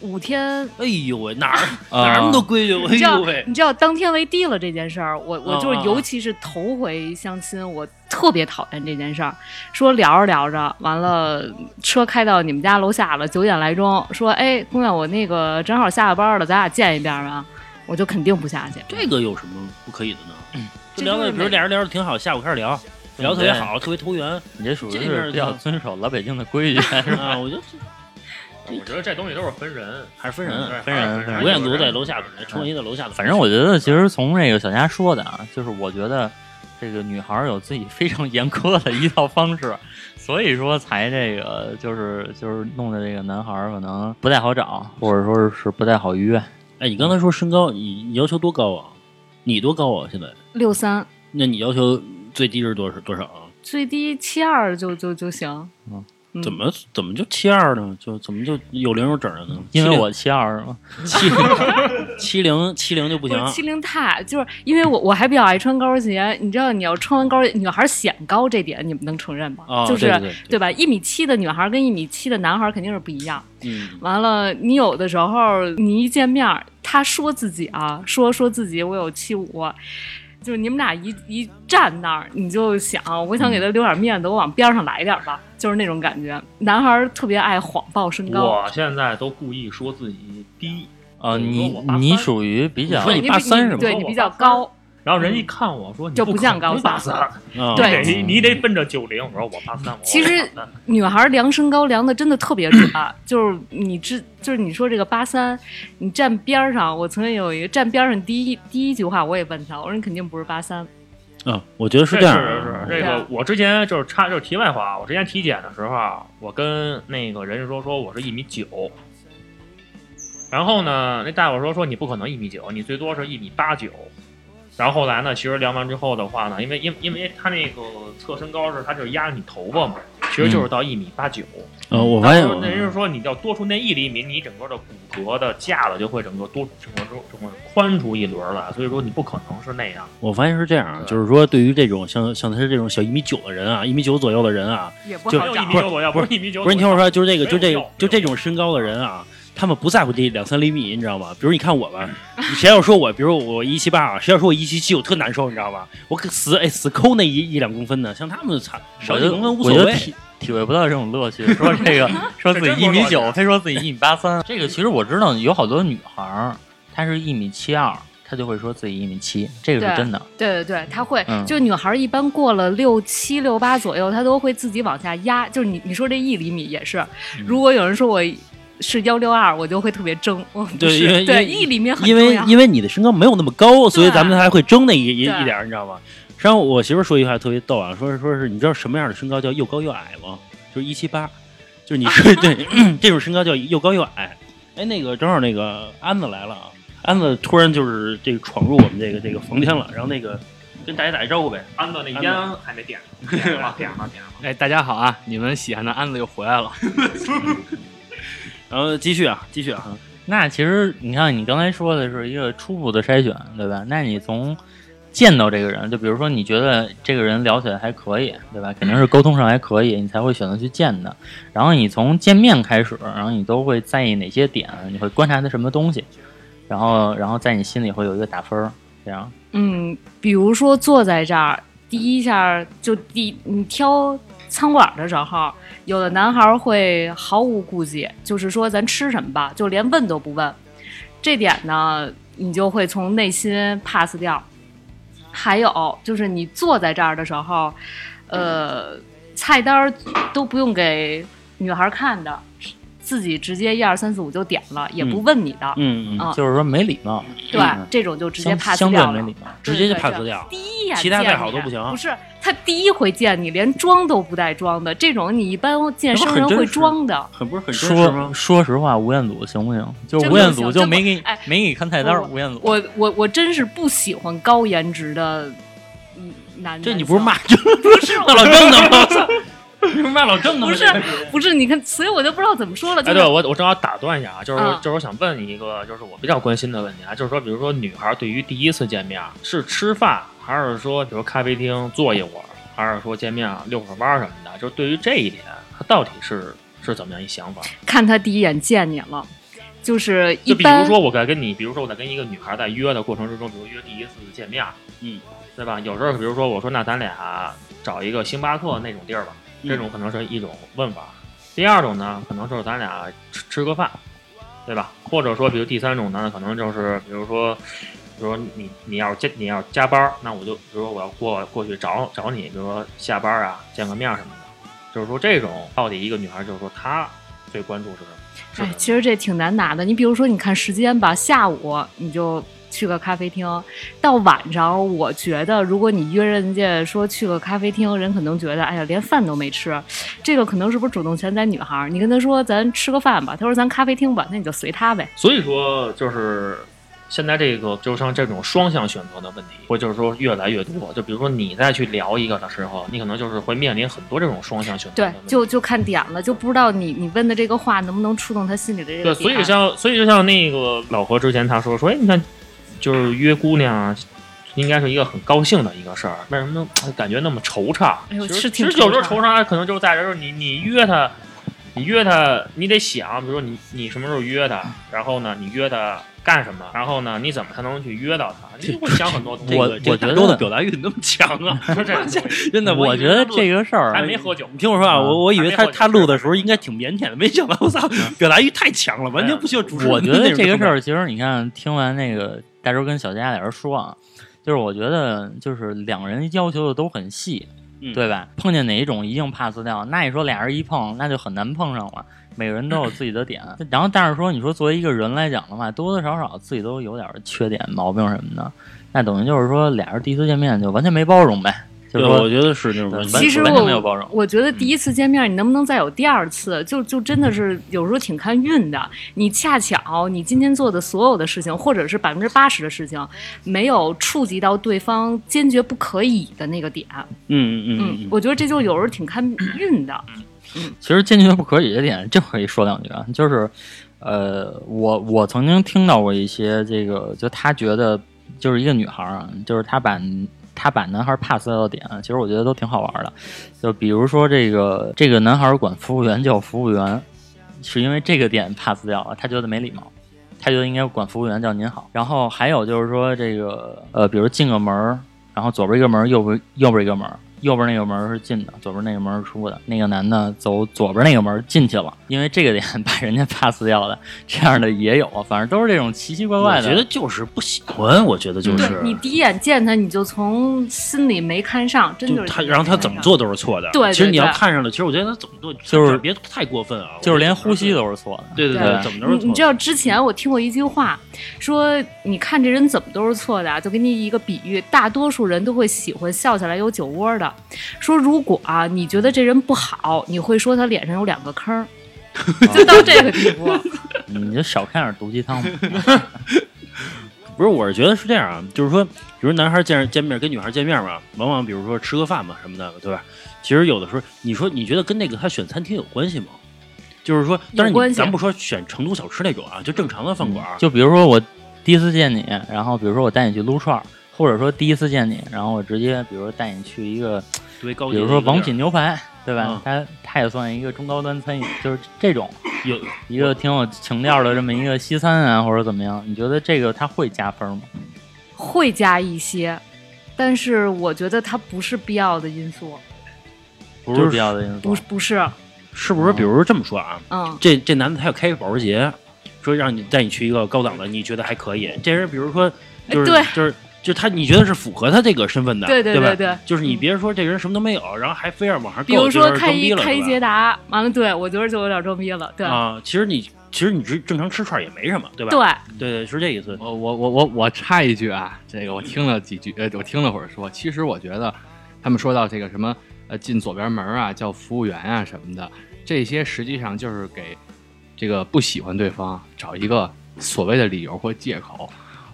五天哎呦喂，哪儿啊哪儿那么多规矩？哎呦喂，你知道当天为地了这件事儿，我我就是尤其是头回相亲，我特别讨厌这件事儿。说聊着聊着，完了车开到你们家楼下了，九点来钟，说哎，姑娘，我那个正好下了班了，咱俩见一面吧。我就肯定不下去。这个有什么不可以的呢？就聊的，比如俩人聊的挺好，下午开始聊，聊得特别好，特别投缘你这属于是比较遵守老北京的规矩，[laughs] 是吧？啊。我觉得 [laughs] 我觉得这东西都是分人，还是分人。分人吴彦祖在楼下，陈文一在楼下的，反正我觉得，其实从这个小佳说的啊，就是我觉得这个女孩儿有自己非常严苛的一套方式，所以说才这个就是就是弄的这个男孩儿可能不太好找，或者说是不太好约。哎，你刚才说身高，你你要求多高啊？你多高啊？现在？六三那你要求最低是多少多少啊？最低七二就就就行。嗯怎么怎么就七二呢？就怎么就有零有整的呢？因为我七二嘛，[laughs] 七七零七零就不行七零太，就是因为我我还比较爱穿高跟鞋，你知道你要穿完高，女孩显高这点你们能承认吗？啊？就是对吧？一米七的女孩跟一米七的男孩肯定是不一样。嗯，完了，你有的时候你一见面儿，他说自己啊，说说自己我有七五，就是你们俩一一站那儿，你就想，我想给他留点面子，我往边上来点儿吧，就是那种感觉。男孩儿特别爱谎报身高，我现在都故意说自己低，呃，你你说我83你属于比较说你对八三是吗？对你比较高，然后人一看我说你就不像高八三。三，啊对你得你得奔着九零。我说我八三，我其实女孩量身高量的真的特别准，[clears throat] 就是你知，就是你说这个八三，你站边上，我曾经有一个站边上第一第一句话我也问他，我说你肯定不是八三，嗯，我觉得是是这样。是是是，这个我之前就是插就是题外话，我之前体检的时候啊，我跟那个人事说说我是一米九，然后呢，那大夫说说你不可能一米九，你最多是一米八九。然后后来呢，其实量完之后的话呢，因为因因为他那个测身高是他就是压着你头发嘛，其实就是到一米八九。呃，我发现那人是说你要多出那一厘米，你整个的骨骼的架子就会整个多整个整个宽出一轮来，所以说你不可能是那样。我发现是这样啊，就是说对于这种像像他这种小一米九的人啊，一米九左右的人啊，就也不好找没有一米。九左右，不是一米九，不是你听我说，就是这个，就这就这种身高的人啊，他们不在乎这两三厘米，你知道吗？比如你看我吧，谁要说我，比如我一七八啊，谁要说我一七七，我特难受，你知道吧？我可死哎死抠那一一两公分的，像他们差少几我就公分无所谓。我就体体会不到这种乐趣，[laughs] 说这个 [laughs] 说自己一米九，非说自己一米八三。这个其实我知道有好多女孩儿，她是一米七二，她就会说自己一米七，这个是真的。对对对，她会，嗯就女孩一般过了六七六八左右，她都会自己往下压。就是你你说这一厘米也是，嗯如果有人说我是幺六二，我就会特别争。我对因为因为一厘米很因为。因为你的身高没有那么高，所以咱们还会争那一一一点儿，你知道吗？实际上，我媳妇说一句话特别逗啊，说是说是你知道什么样的身高叫又高又矮吗？就是一七八，就是你说 [laughs] 对这种身高叫又高又矮。哎，那个正好那个安子来了啊，安子突然就是这个闯入我们这个这个房间了，然后那个跟大家打一招呼呗。安子那烟烟还没点，[laughs] 点了点了点了。哎，大家好啊！你们喜欢的安子又回来了。[laughs] 然后继续啊，继续啊，那其实你看，你刚才说的是一个初步的筛选，对吧？那你从见到这个人，就比如说你觉得这个人聊起来还可以，对吧？肯定是沟通上还可以，你才会选择去见的。然后你从见面开始，然后你都会在意哪些点？你会观察他什么东西？然后，然后在你心里会有一个打分儿，这样。嗯，比如说坐在这儿，第一下就第你挑餐馆的时候，有的男孩会毫无顾忌，就是说咱吃什么吧，就连问都不问。这点呢，你就会从内心 pass 掉。还有就是你坐在这儿的时候，呃，菜单都不用给女孩看的，自己直接一二三四五就点了，也不问你的。嗯嗯，啊就是说没礼貌，对，嗯这种就直接相 pass 相对掉了。没礼貌。直接就 pass 掉。第一眼其他再好都不行不是他第一回见你，连装都不带装的，这种你一般见生人会装的。很不是很真实说吗？说实话，吴彦祖行不行？就吴彦祖就没给你哎没给你看菜单吴彦祖。我我我真是不喜欢高颜值的嗯男。这你不是骂 [laughs] 郑不是 [laughs] 骂老郑的吗？你不是骂老郑的？不是不是？你看，所以我就不知道怎么说了。就哎，对我我正好打断一下啊，就是啊就是我想问你一个，就是我比较关心的问题啊，就是说，比如说女孩对于第一次见面是吃饭，还是说比如咖啡厅坐一会儿，还是说见面遛会儿弯儿什么的，就是对于这一点，她到底是是怎么样一想法？看她第一眼见你了，就是一就比如说我在跟你，比如说我在跟一个女孩在约的过程之中，比如约第一次见面，嗯，对吧？有时候比如说我说那咱俩找一个星巴克那种地儿吧，嗯这种可能是一种问法。第二种呢，可能就是咱俩吃吃个饭，对吧？或者说，比如第三种呢，可能就是比如说，比如说你你要加你要加班儿，那我就比如说我要过过去找找你，比如说下班儿啊见个面儿什么的。就是说这种到底一个女孩就是说她最关注是什么？是什么，哎其实这挺难拿的。你比如说，你看时间吧，下午你就去个咖啡厅，到晚上，我觉得如果你约人家说去个咖啡厅，人可能觉得，哎呀，连饭都没吃，这个可能是不是主动权在女孩儿？你跟他说咱吃个饭吧，他说咱咖啡厅吧，那你就随他呗。所以说就是现在这个就像这种双向选择的问题，或就是说越来越多。就比如说你再去聊一个的时候，你可能就是会面临很多这种双向选择对。，就就看点了，就不知道你你问的这个话能不能触动他心里的这个对，所以像所以就像那个老何之前他说说，哎，你看，就是约姑娘啊。应该是一个很高兴的一个事儿，为什么呢？感觉那么惆怅？哎呦其实是挺其实有时候惆怅可能就是在这儿，你你约他，你约他，你得想，比如说你你什么时候约他，然后呢，你约他干什么，然后呢，你怎么才能去约到他？你会想很多东西。我我觉得表达欲怎么那么强啊？[laughs] 真的，我觉得这个事儿还没喝酒，你听我说啊，我我以为他他录的时候应该挺腼腆的，没想到我操，表达欲太强了，完全不需要主持人我觉得这个事儿，其实你看，听完那个大周跟小佳俩人说啊，就是我觉得就是两人要求的都很细，嗯对吧？碰见哪一种一定 pass 掉，那你说俩人一碰，那就很难碰上了。每个人都有自己的点，[laughs] 然后但是说你说作为一个人来讲的话，多多少少自己都有点缺点、毛病什么的，那等于就是说俩人第一次见面就完全没包容呗，就是对，说我觉得是那种其实我没有包容我觉得第一次见面，你能不能再有第二次，就就真的是有时候挺看运的。你恰巧你今天做的所有的事情，或者是百分之八十的事情，没有触及到对方坚决不可以的那个点。嗯嗯嗯嗯，我觉得这就有时候挺看运的。嗯其实坚决不可以的点，这可以说两句啊，就是，呃，我我曾经听到过一些这个，就他觉得就是一个女孩儿啊，就是她把他把男孩 pass 掉的点，其实我觉得都挺好玩的。就比如说这个这个男孩管服务员叫服务员，是因为这个点 pass 掉了，他觉得没礼貌。他觉得应该管服务员叫您好，然后还有就是说这个呃，比如进个门，然后左边一个门，右边右边一个门，右边那个门是进的，左边那个门是出的。那个男的走左边那个门进去了，因为这个点把人家 pass 掉的，这样的也有，反正都是这种奇奇怪怪的。我觉得就是不喜欢，我觉得就对是你第一眼见他，你就从心里没看上，真就他，就是然后他怎么做都是错的。对对其实你要看上了，其实我觉得他怎么做就是别太过分啊，就是连呼吸都是错的。对对对怎么都是错的。你你知道之前我听过一句话，说你看这人怎么都是错的啊，就给你一个比喻，大多数人都会喜欢笑起来有酒窝的。说如果啊你觉得这人不好，你会说他脸上有两个坑儿，[laughs] 就到这个地步。你就少看点毒鸡汤吧。[laughs] 不是，我是觉得是这样啊，就是说，比如男孩见见面跟女孩见面嘛，往往比如说吃个饭嘛什么的，对吧？其实有的时候，你说你觉得跟那个他选餐厅有关系吗？就是说，当然有关系你咱不说选成都小吃那种啊，就正常的饭馆儿，就比如说我第一次见你，然后比如说我带你去撸串儿，或者说第一次见你，然后我直接比如说带你去一个。比如说王品牛排，对吧？嗯它它也算一个中高端餐饮，就是这种有一个挺有情调的这么一个西餐啊，或者怎么样？你觉得这个它会加分吗？会加一些，但是我觉得它不是必要的因素，不是是必要的因素不。是不是，是不是？比如说这么说啊，嗯，这这男的他要开个保时捷，说让你带你去一个高档的，你觉得还可以。这人比如说就是、对就是就他，你觉得是符合他这个身份的，对对吧？对对就是你别说这人什么都没有，然后还非要往上比如，说开一开一捷达，完了，对我觉得就有点装逼了，对、啊，其实你其实你正正常吃串也没什么，对吧？对，对对，是这意思。我我我我我插一句啊，这个我听了几句，呃，我听了会儿说，其实我觉得他们说到这个什么呃进左边门啊，叫服务员啊什么的，这些实际上就是给这个不喜欢对方找一个所谓的理由或借口。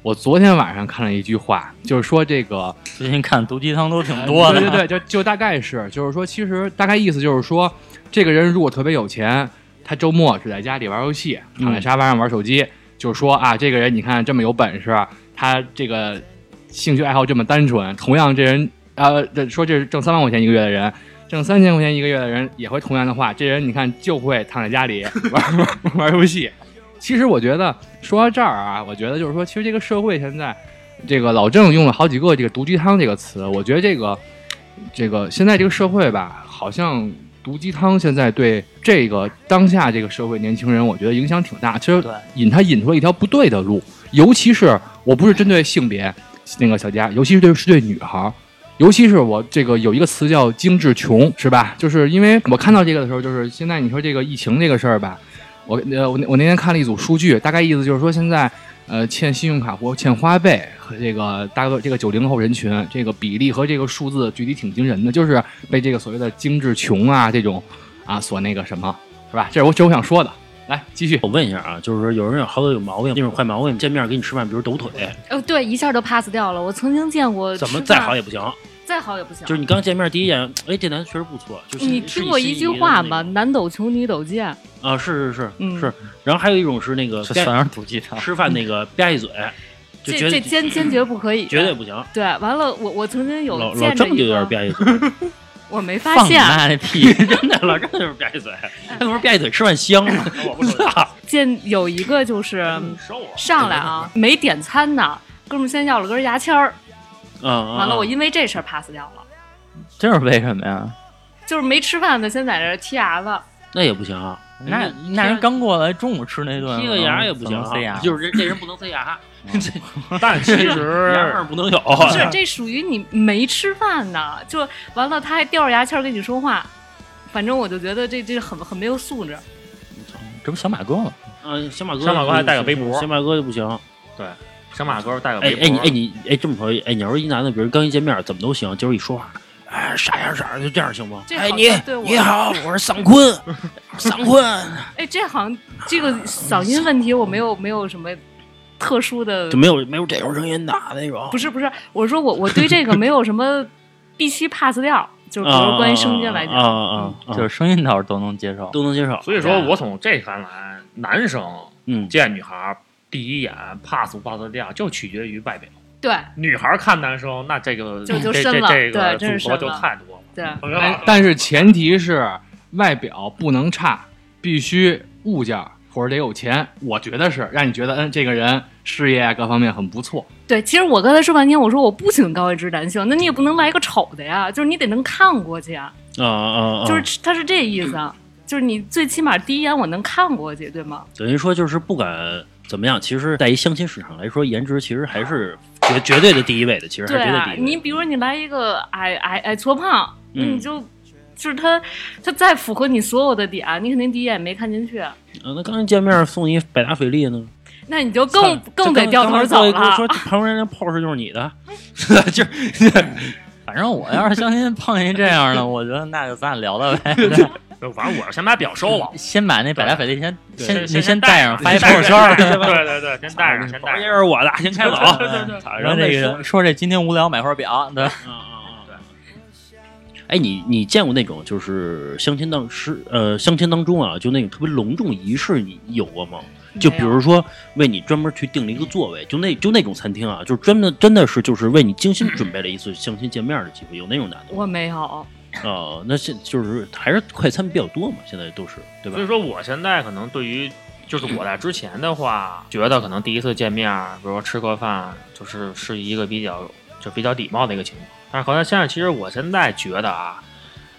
我昨天晚上看了一句话，就是说这个最近看毒鸡汤都挺多的，对对对，就就大概是，就是说，其实大概意思就是说，这个人如果特别有钱，他周末只在家里玩游戏，躺在沙发上玩手机，就是说啊，这个人你看这么有本事，他这个兴趣爱好这么单纯，同样这人呃，这说这是挣三万块钱一个月的人。挣三千块钱一个月的人也会同样的话，这人你看就会躺在家里 [laughs] 玩玩玩游戏。其实我觉得说到这儿啊，我觉得就是说，其实这个社会现在，这个老郑用了好几个这个“毒鸡汤”这个词，我觉得这个这个现在这个社会吧，好像毒鸡汤现在对这个当下这个社会年轻人，我觉得影响挺大。其实引他引出了一条不对的路，尤其是我不是针对性别那个小佳，尤其是对是对女孩儿。尤其是我这个有一个词叫“精致穷”，是吧？就是因为我看到这个的时候，就是现在你说这个疫情这个事儿吧，我呃我我那天看了一组数据，大概意思就是说现在呃欠信用卡或欠花呗和这个大概这个九零后人群这个比例和这个数字具体挺惊人的，就是被这个所谓的精致穷啊这种啊所那个什么，是吧？这是我这我想说的。来继续，我问一下啊，就是说有人有好多有毛病，那种坏毛病，见面给你吃饭，比如抖腿，哦对，一下都 pass 掉了。我曾经见过，怎么再好也不行。再好也不行。就是你刚见面第一眼，哎，这男的确实不错。就是你听过一句话吗？男抖穷，女抖贱。啊，是是是、嗯是。然后还有一种是那个吧这算是毒鸡汤。吃饭那个 [laughs] 吧一嘴，就这这坚坚决不可以，绝对不行。对。完了，我我曾经有老老见着一郑就有点个，吧一嘴，[laughs] 我没发放你现，妈那屁！[laughs] 真的老郑就是吧一嘴，他说吧一嘴吃饭香，我不知道。见有一个就是上来啊，没点餐呢，哥们先要了根牙签儿，完了我嗯。因为这事儿 pass 掉了，这是为什么呀？就是没吃饭的先在这儿剔牙子，那也不行。啊，那那人刚过来，中午吃那顿，剔个牙也不行塞牙，就是这这人不能塞牙，[laughs] 但其实牙实缝不能有。不是这属于你没吃饭呢，就完了他还叼着牙签跟你说话，反正我就觉得这这很很没有素质。这不小马哥吗？嗯，小马哥，小马哥还带个围脖小马哥就不行。小马哥带个哎围脖，哎你哎你哎这么说，哎你要是一男的，比如刚一见面怎么都行，就是一说话，哎傻样傻样就这样行吗？哎你对你好，我是桑坤，[laughs] 桑坤。哎，这好像这个嗓音问题我没有没有什么特殊的就，没有没有这种声音的那种。不是不是，我说我我对这个没有什么必须 pass 掉，就是比如关于声音来讲，啊啊啊啊，就是声音倒是都能接受。都能接受。所以说我从这看来，男生嗯，见女孩第一眼 pass 不 pass 掉，就取决于外表。对女孩看男生，那这个就就这深了对这这个真是组合就深了太多了。对，哎，但是前提是外表不能差，必须物件或者得有钱。我觉得是让你觉得，嗯，这个人事业啊各方面很不错。对，其实我刚才说半天，我说我不喜欢高位值男性，那你也不能来个丑的呀，就是你得能看过去啊，啊啊啊！就是他是这意思，啊，就是你最起码第一眼我能看过去，对吗？等于说就是不管怎么样，其实在一相亲市场来说，颜值其实还是绝绝对的第一位的，其实还是绝对，第一位。你比如说你来一个矮矮矮矬胖，那嗯你就。就是他，他再符合你所有的点，你肯定第一眼没看进去，啊，那刚一见面送你百达翡丽呢，那你就更 [laughs] 更得掉头走了。说 [laughs] 旁边那 pose 就是你的，[laughs] 就是反正我要是相亲碰见这样的，我觉得那就咱俩聊聊呗。就反正我是先把表收了，先把那百达翡丽先先先你先带上，发一朋友圈儿。[laughs] 对对对，[laughs] 先带上，先带这上。是我的，先开走。然后那个说这今天无聊买块表，对，嗯嗯嗯，对哎，你你见过那种就是相亲当时呃相亲当中啊，就那种特别隆重仪式，你有过吗？就比如说为你专门去订了一个座位，就那就那种餐厅啊，就是真的真的是就是为你精心准备了一次相亲见面的机会，有那种男的我没有，啊、那现就是还是快餐比较多嘛，现在都是对吧所以？说，我现在可能对于，就是我在之前的话，觉得可能第一次见面，比如说吃个饭，就是是一个比较就比较礼貌的一个情况。但是好像现在，其实我现在觉得啊，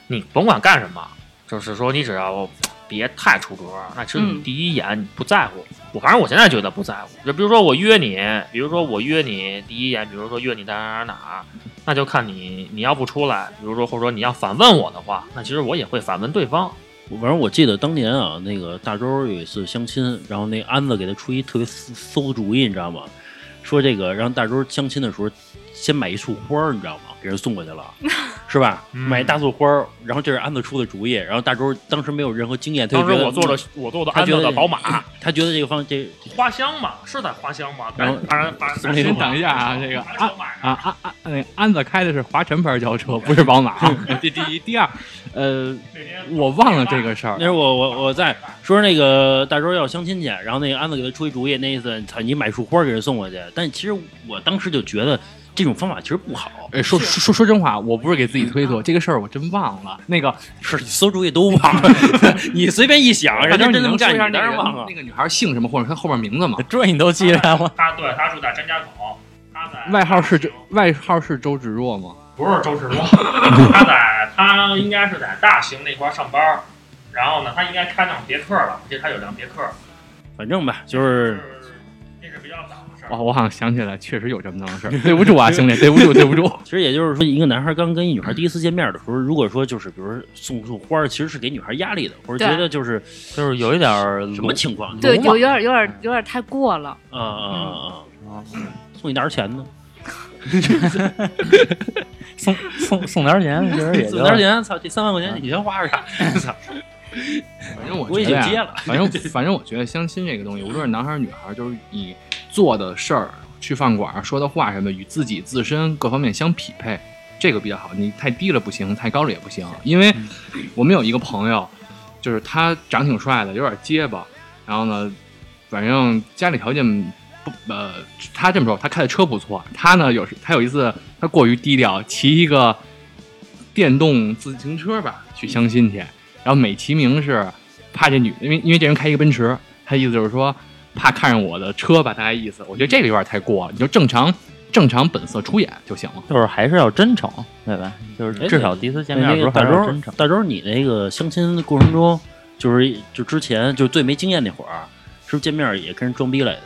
你甭管干什么，就是说你只要别太出格，那其实你嗯第一眼你不在乎。我反正我现在觉得不在乎。就比如说我约你，比如说我约你第一眼，比如说约你在哪儿哪儿哪儿，那就看你你要不出来，比如说或者说你要反问我的话，那其实我也会反问对方。反正我记得当年啊，那个大周有一次相亲，然后那安子给他出一特别馊馊的主意，你知道吗？说这个让大周相亲的时候先买一束花儿，你知道吗？[laughs] 给人送过去了，是吧？嗯买一大束花儿，然后这是安子出的主意，然后大周当时没有任何经验，他就觉得我坐的我坐的安他觉得的宝马，他觉得这个方这花香嘛，是在花香嘛？然后把人把人把人先等一下啊，这个安啊安安那个安子开的是华晨牌轿车，[laughs] 不是宝马。这 [laughs] 第一，第二，呃，我忘了这个事儿那。时候我我我在说那个大周要相亲去，然后那个安子给他出一主意，那意思操你买束花给人送过去，但其实我当时就觉得这种方法其实不好，哎，说说说说真话，我不是给自己推脱，[laughs] 这个事儿我真忘了。那个，是你馊主意都忘了，[laughs] 你随便一想，人家真能干，能说一下你当然忘了那个那。个女孩姓什么，或者她后面名字吗？这你都记得吗？她对她住在张家口，她在外号是周外号是周芷若吗？不是周芷若，[laughs] 她在她应该是在大兴那块儿上班，然后呢，她应该开辆别克了，我记得他有辆别克，反正吧，就是哦，我好像想起来，确实有这么档事儿。对不住啊，兄弟，对不住，对不住。其实也就是说，一个男孩刚跟一女孩第一次见面的时候，如果说就是比如说送束花，其实是给女孩压力的，或者觉得就是就是有一点儿什么情况？对，有有点有点有点太过了。啊啊啊啊！送你点儿钱呢？[laughs] 送送送点儿钱，其实也送点儿钱，操，这三万块钱你先花着。[laughs] 操，[laughs] 反正我觉得接了反正反正我觉得相亲这个东西，无论是男孩儿女孩儿，就是你做的事儿、去饭馆儿说的话什么，与自己自身各方面相匹配，这个比较好。你太低了不行，太高了也不行。因为我们有一个朋友，就是他长挺帅的，有点结巴，然后呢，反正家里条件不呃，他这么说，他开的车不错。他呢有时他有一次他过于低调，骑一个电动自行车吧去相亲去，然后美其名是怕这女的，因为因为这人开一个奔驰，他意思就是说怕看上我的车吧，大概意思。我觉得这个有点太过了，你就正常正常本色出演就行了。就是还是要真诚，对吧？就是至少第一次见面的时候大周还是要真诚。大周，你那个相亲过程中，就是就之前就最没经验那会儿，是不是见面也跟人装逼来的？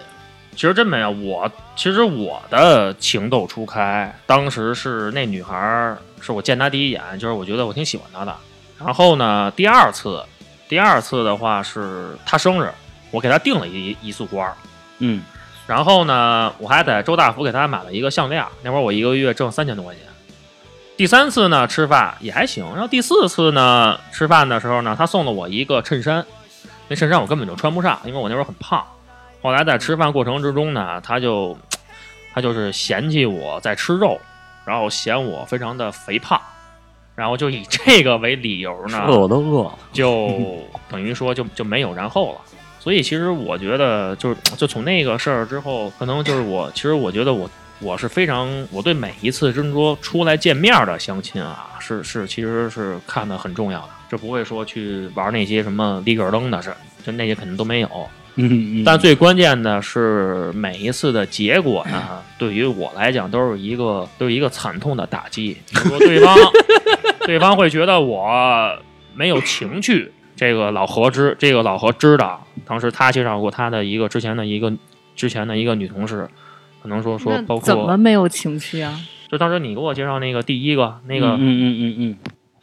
其实真没有，我其实我的情窦初开，当时是那女孩儿，是我见她第一眼，就是我觉得我挺喜欢她的。然后呢，第二次，第二次的话是他生日，我给他订了一一束花儿，嗯，然后呢，我还在周大福给他买了一个项链，那会儿我一个月挣三千多块钱。第三次呢，吃饭也还行，然后第四次呢，吃饭的时候呢，他送了我一个衬衫，那衬衫我根本就穿不上，因为我那会儿很胖。后来在吃饭过程之中呢，他就 [laughs] 他就是嫌弃我在吃肉，然后嫌我非常的肥胖，然后就以这个为理由呢，说的我都饿了。就等于说就就没有然后了。所以其实我觉得，就是就从那个事儿之后，可能就是我，其实我觉得我我是非常，我对每一次就是说出来见面的相亲啊，是是其实是看的很重要的，这不会说去玩那些什么立个儿灯的事，就那些肯定都没有。嗯嗯，但最关键的是，每一次的结果呢，对于我来讲都是一个都是一个惨痛的打击。比如说对方 [laughs] 对方会觉得我没有情趣，这个老何知这个老何知道，当时他介绍过他的一个之前的一个之前的一个女同事，可能说说包括怎么没有情趣啊？就当时你给我介绍那个第一个那个嗯嗯嗯嗯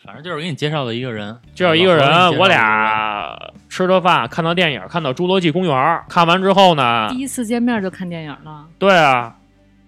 反正就是给你介绍了一个人，介绍一个人，我俩吃着饭，看到电影，看到《侏罗纪公园》，看完之后呢第，一次见面就看电影了，对啊，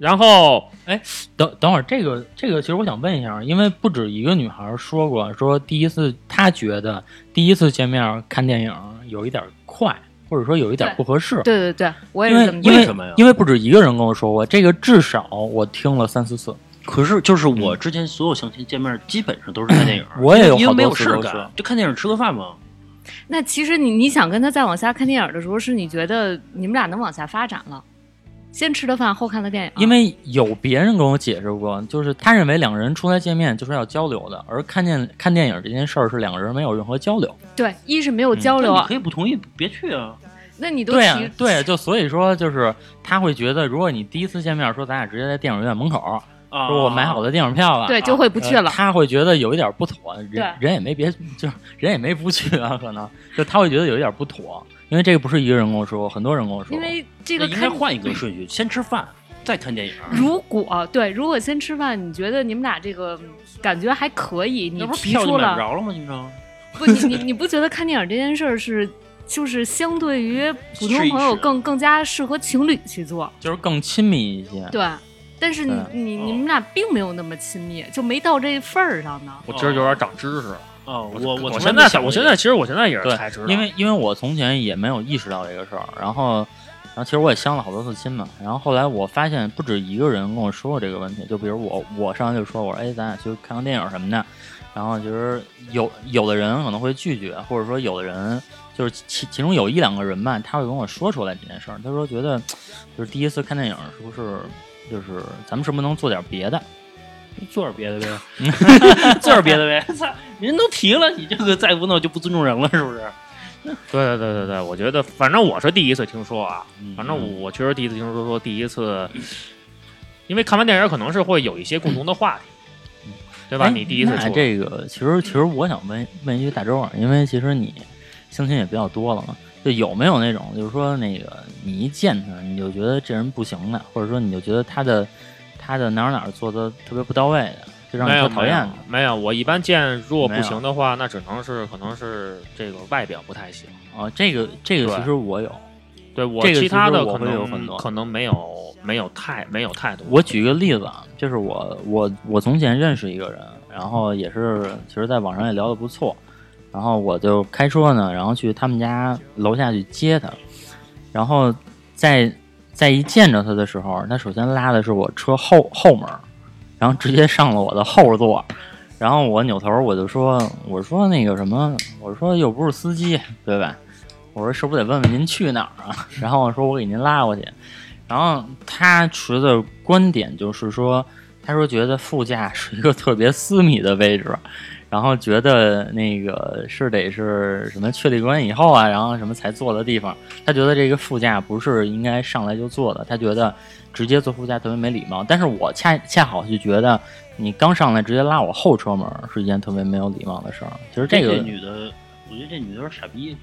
然后哎等等会儿，这个这个，其实我想问一下，因为不止一个女孩说过，说第一次她觉得第一次见面看电影有一点快，或者说有一点对不合适。对对对，我也因为是这么觉得。因为为什么呀因为不止一个人跟我说过，这个至少我听了三四次。可是就是我之前所有相亲见面，基本上都是看电影，我也有好因为没有事儿干，就看电影吃个饭嘛。那其实你你想跟他再往下看电影的时候，是你觉得你们俩能往下发展了，先吃的饭后看的电影，因为有别人跟我解释过，就是他认为两个人出来见面就是要交流的，而看见看电影这件事儿是两个人没有任何交流。对，一是没有交流你可，以不同意，别去啊。那你都对呀、提对啊、就所以说就是他会觉得，如果你第一次见面说咱俩直接在电影院门口，啊，说我买好的电影票了，对就会不去了。呃他会觉得有一点不妥，人人也没别，就是人也没不去啊，可能就他会觉得有一点不妥，因为这个不是一个人跟我说，很多人跟我说，因为这个看应该换一个顺序，先吃饭，再看电影。如果对，如果先吃饭，你觉得你们俩这个感觉还可以，你不是提票就出了买不着了吗？经常 [laughs] 不，你你你不觉得看电影这件事儿是就是相对于普通朋友更更加适合情侣去做？就是更亲密一些。对，但是你你你们俩并没有那么亲密，就没到这份儿上呢。我今儿有点长知识。哦，我我从来现在想过这个现在其实我现在也是对才知道，因为因为我从前也没有意识到这个事儿，然后然后其实我也相了好多次亲嘛，然后后来我发现不止一个人跟我说过这个问题，就比如我我上来就说我说哎咱俩去看个电影什么的，然后就是有有的人可能会拒绝，或者说有的人就是其其中有一两个人吧，他会跟我说出来这件事儿，他说觉得就是第一次看电影是不是就是咱们是不是能做点别的？做点别的呗，做点别的呗。操，人都提了，你这个再不弄就不尊重人了，是不是？对 [laughs] 对对对对，我觉得反正我是第一次听说啊，嗯反正我我确实第一次听说说第一次，因为看完电影可能是会有一些共同的话题，对吧？哎你第一次那出这个，其实其实我想问问一句大周啊，因为其实你相亲也比较多了嘛，就有没有那种就是说那个你一见他你就觉得这人不行的，或者说你就觉得他的他的哪儿哪儿做的特别不到位的，就让你特讨厌的。没有，我一般见如果不行的话，那只能是可能是这个外表不太行。啊，这个这个其实我有，对我其他的可其实我会有很能多可能没有没有太没有太多。我举个例子啊，就是我我我从前认识一个人，然后也是其实在网上也聊得不错，然后我就开车呢，然后去他们家楼下去接他，然后在在一见着他的时候，他首先拉的是我车后后门，然后直接上了我的后座，然后我扭头我就说我说那个什么，我说又不是司机对吧？我说是不是得问问您去哪儿啊？然后我说我给您拉过去。然后他持的观点就是说，他说觉得副驾是一个特别私密的位置，然后觉得那个是得是什么确立关系以后啊，然后什么才坐的地方。他觉得这个副驾不是应该上来就坐的，他觉得直接坐副驾特别没礼貌。但是我恰恰好就觉得，你刚上来直接拉我后车门是一件特别没有礼貌的事儿。其实这个女的，我觉得这女的有点傻逼。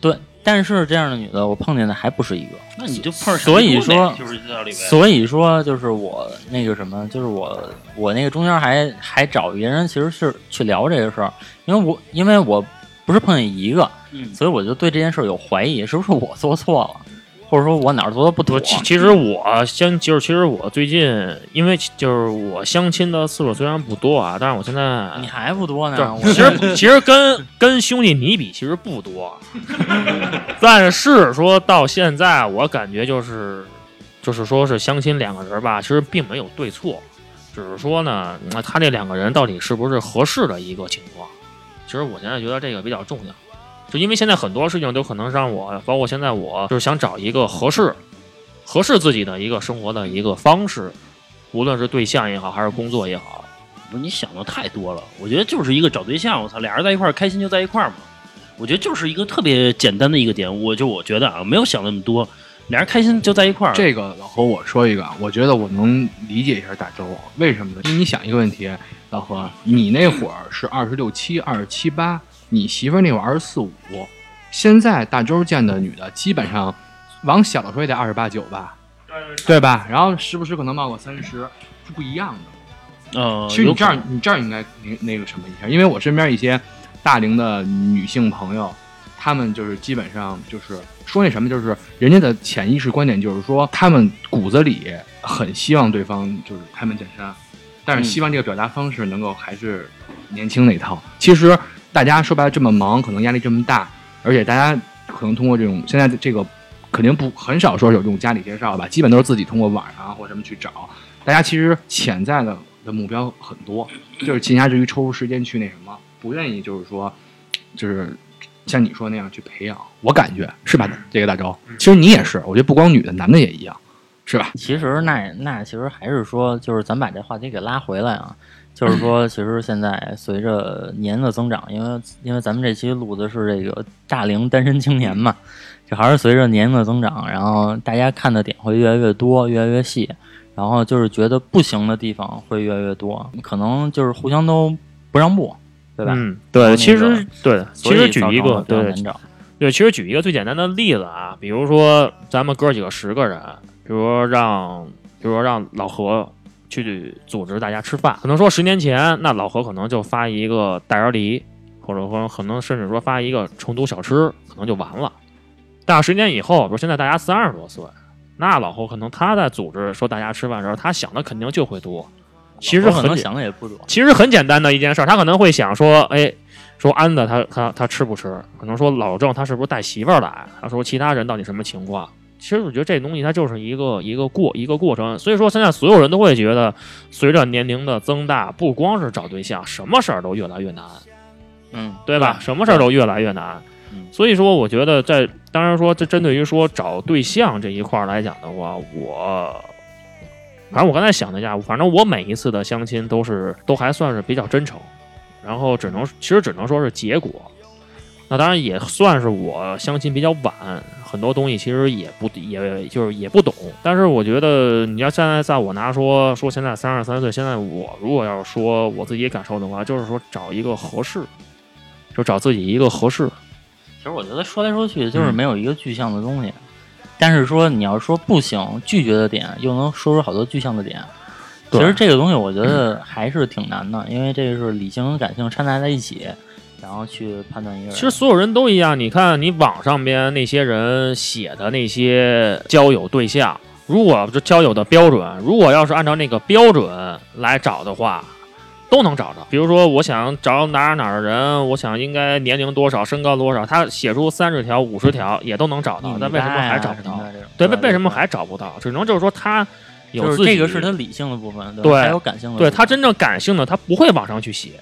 对，但是这样的女的我碰见的还不是一个。那你就碰上所以说就是这道理呗。所以说，就是我那个什么，就是我我那个中间还还找别人，其实是去聊这个事儿，因为我因为我不是碰见一个，嗯，所以我就对这件事儿有怀疑，是不是我做错了，或者说我哪儿做的不妥？其其实我相就是其实我最近因为就是我相亲的次数虽然不多啊，但是我现在你还不多对呢，，其实其实跟跟兄弟你比其实不多，[laughs] 但是说到现在，我感觉就是就是说是相亲两个人吧，其实并没有对错，只是说呢，那他这两个人到底是不是合适的一个情况。其实我现在觉得这个比较重要，就因为现在很多事情都可能让我，包括现在我就是想找一个合适、合适自己的一个生活的一个方式，无论是对象也好，还是工作也好。不是你想的太多了。我觉得就是一个找对象，我操，俩人在一块儿开心就在一块儿嘛。我觉得就是一个特别简单的一个点，我就我觉得啊，没有想那么多，俩人开心就在一块儿。这个老何，我说一个，我觉得我能理解一下大周，为什么呢？因为你想一个问题，老何，你那会儿是二十六七、二十七八，你媳妇儿那会儿二十四五，现在大周见的女的基本上往小了说也得二十八九吧，对吧？然后时不时可能冒个三十，是不一样的。呃，其实你这样有可能，你这儿应该那那个什么一下，因为我身边一些大龄的女性朋友，她们就是基本上就是说那什么，就是人家的潜意识观点就是说，她们骨子里很希望对方就是开门见山，但是希望这个表达方式能够还是年轻那一套。其实大家说白了这么忙，可能压力这么大，而且大家可能通过这种现在的这个肯定不很少说有这种家里介绍吧，基本都是自己通过网上啊或什么去找。大家其实潜在的的目标很多，就是闲暇之余抽出时间去那什么，不愿意就是说，就是像你说那样去培养。我感觉是吧？这个大周，其实你也是，我觉得不光女的，男的也一样，是吧？其实那那其实还是说，就是咱把这话题给拉回来啊，就是说，其实现在随着年龄的增长，因为因为咱们这期录的是这个大龄单身青年嘛，就还是随着年龄的增长，然后大家看的点会越来越多，越来越细，然后就是觉得不行的地方会越来越多，可能就是互相都不让步，对吧？嗯，对，其实对，其实举一个对难找。对，其实举一个最简单的例子啊，比如说咱们哥几个十个人，比如说让，比如说让老何去组织大家吃饭，可能说十年前，那老何可能就发一个大鸭梨，或者说可能甚至说发一个成都小吃，可能就完了。但十年以后，比如现在大家三十多岁，那老何可能他在组织说大家吃饭的时候，他想的肯定就会多。其实可能很简想的也不多，其实很简单的一件事儿，他可能会想说，哎，说安子他他他吃不吃？可能说老郑他是不是带媳妇儿来？他说其他人到底什么情况？其实我觉得这东西它就是一个一个过一个过程，所以说现在所有人都会觉得，随着年龄的增大，不光是找对象，什么事儿都越来越难，嗯，对吧？什么事儿都越来越难嗯。所以说，我觉得在当然说，这针对于说找对象这一块儿来讲的话，我反正我刚才想了一下，反正我每一次的相亲都是都还算是比较真诚，然后只能其实只能说是结果。那当然也算是我相亲比较晚，很多东西其实也不也就是也不懂。但是我觉得你要现在在我拿说说现在三十三岁，现在我如果要是说我自己感受的话，就是说找一个合适，就找自己一个合适。其实我觉得说来说去就是嗯没有一个具象的东西，但是说你要说不行拒绝的点，又能说出好多具象的点。其实这个东西我觉得还是挺难的，因为这个是理性跟感性掺杂在一起，然后去判断一个人。其实所有人都一样，你看你网上边那些人写的那些交友对象，如果这交友的标准，如果要是按照那个标准来找的话，都能找着。比如说，我想找哪儿哪儿的人，我想应该年龄多少，身高多少，他写出三十条、五十条也都能找到，但为什么还找不到？对，为为什么还找不到？只能就是说他有就是自己这个是他理性的部分，对还有感性的部分。对他真正感性的，他不会往上去写，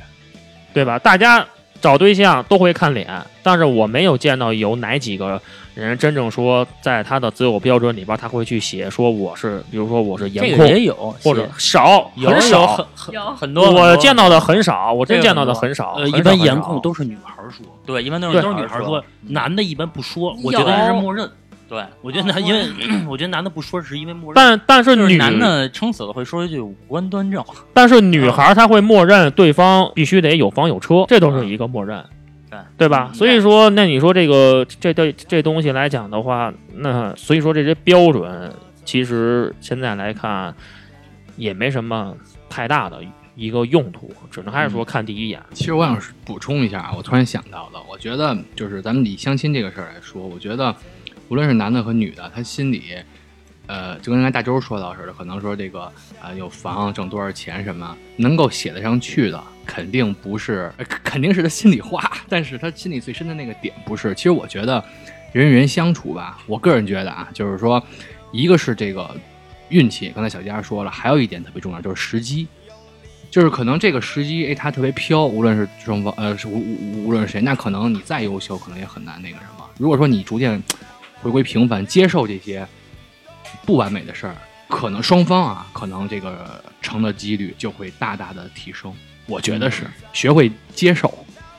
对吧？大家找对象都会看脸，但是我没有见到有哪几个人真正说在他的择偶标准里边，他会去写说我是，比如说我是颜控，个也有，或者少，有很少。很很有很多，我见到的很少，我真见到的很少。呃，一般颜控都是女孩说，对，一般都是，都是女孩说说，，男的一般不说。我觉得这是默认。对，我觉得男，因为 [clears throat] 我觉得男的不说是因为默认。但但是女就是男的撑死了会说一句五官端正，但是女孩她会默认对方必须得有房有车，这都是一个默认。对对吧？嗯所以说，那你说这个这这这东西来讲的话，那所以说这些标准，其实现在来看也没什么太大的一个用途，只能还是说看第一眼。其实我想补充一下啊，我突然想到的，我觉得就是咱们以相亲这个事儿来说，我觉得无论是男的和女的，他心里，呃，就跟刚才大周说到似的，可能说这个啊、有房挣多少钱什么，能够写得上去的，肯定不是，肯定是他心里话，但是他心里最深的那个点不是。其实我觉得人与人相处吧，我个人觉得啊，就是说，一个是这个运气，刚才小佳说了，还有一点特别重要，就是时机。就是可能这个时机，哎，他特别飘，无论是双方，呃，是无无无论是谁，那可能你再优秀，可能也很难那个什么。如果说你逐渐回归平凡，接受这些不完美的事儿，可能双方啊，可能这个成的几率就会大大的提升。我觉得是学会接受，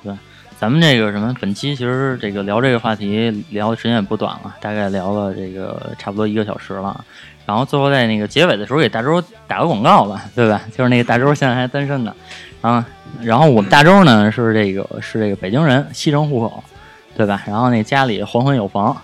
对咱们这个什么，本期其实这个聊这个话题聊的时间也不短了，大概聊了这个差不多一个小时了。然后最后在那个结尾的时候给大周打个广告吧，对吧？[laughs] 就是那个大周现在还单身呢，啊，然后我们大周呢是这个是这个北京人，西城户口，对吧？然后那家里黄昏有房，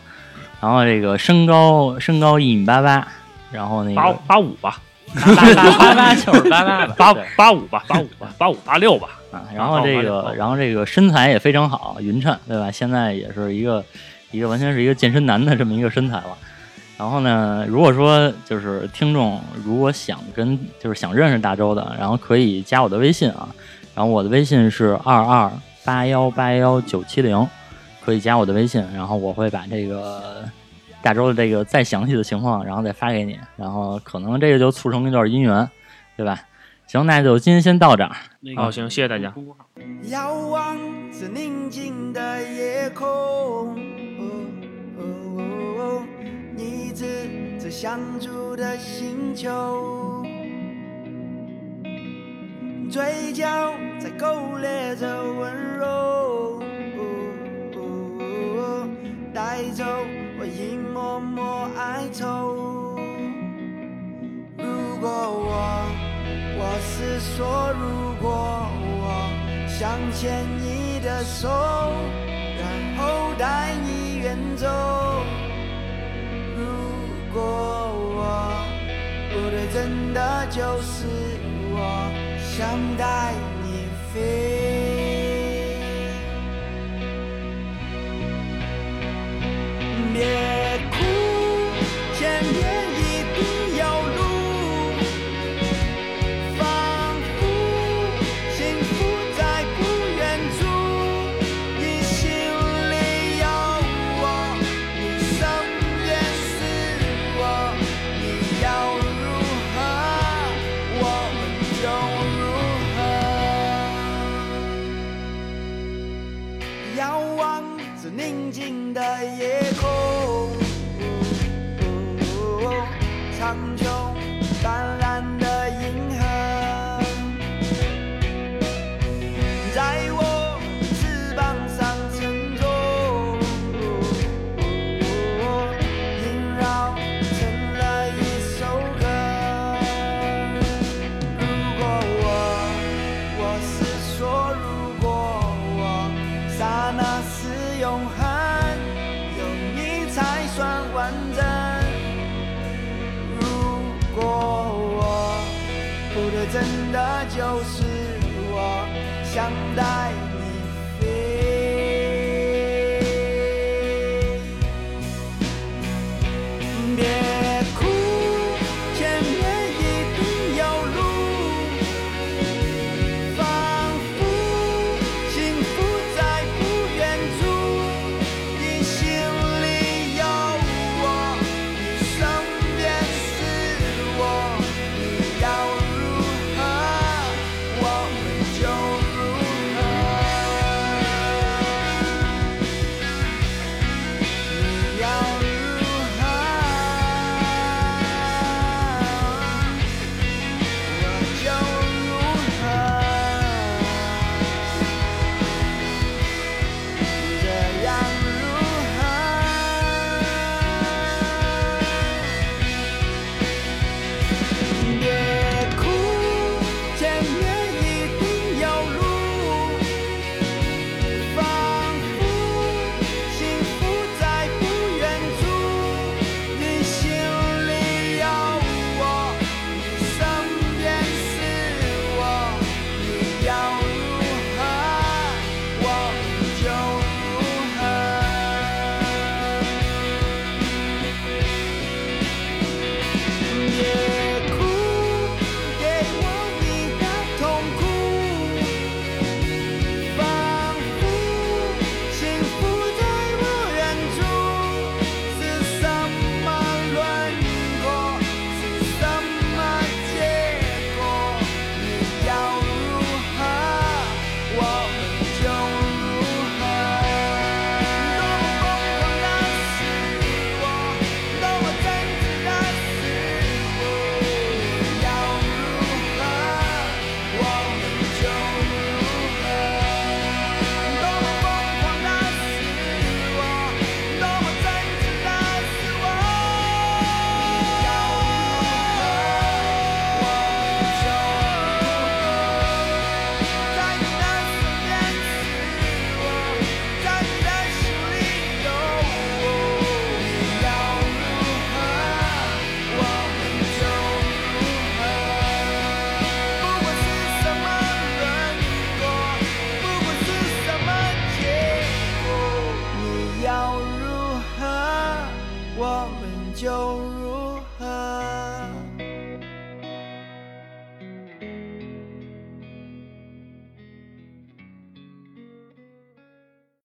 然后这个身高身高一米八八，然后那八个八五吧，八八八八就是八八吧，八对八五吧，八五吧，八五八六吧。啊，然后这个，然后这个身材也非常好，匀称，对吧？现在也是一个一个完全是一个健身男的这么一个身材了。然后呢，如果说就是听众如果想跟就是想认识大周的，然后可以加我的微信啊，然后我的微信是二二八幺八幺九七零，可以加我的微信，然后我会把这个大周的这个再详细的情况，然后再发给你，然后可能这个就促成一段姻缘，对吧？行，那就今天先到这儿。那好，行，谢谢大家。遥望着宁静的夜空，哦哦哦你指着相住的星球，嘴角在勾勒着温柔，带走我一抹抹哀愁。如果我我是说，如果我想牵你的手，然后带你远走。如果我不对，真的就是我想带你飞。别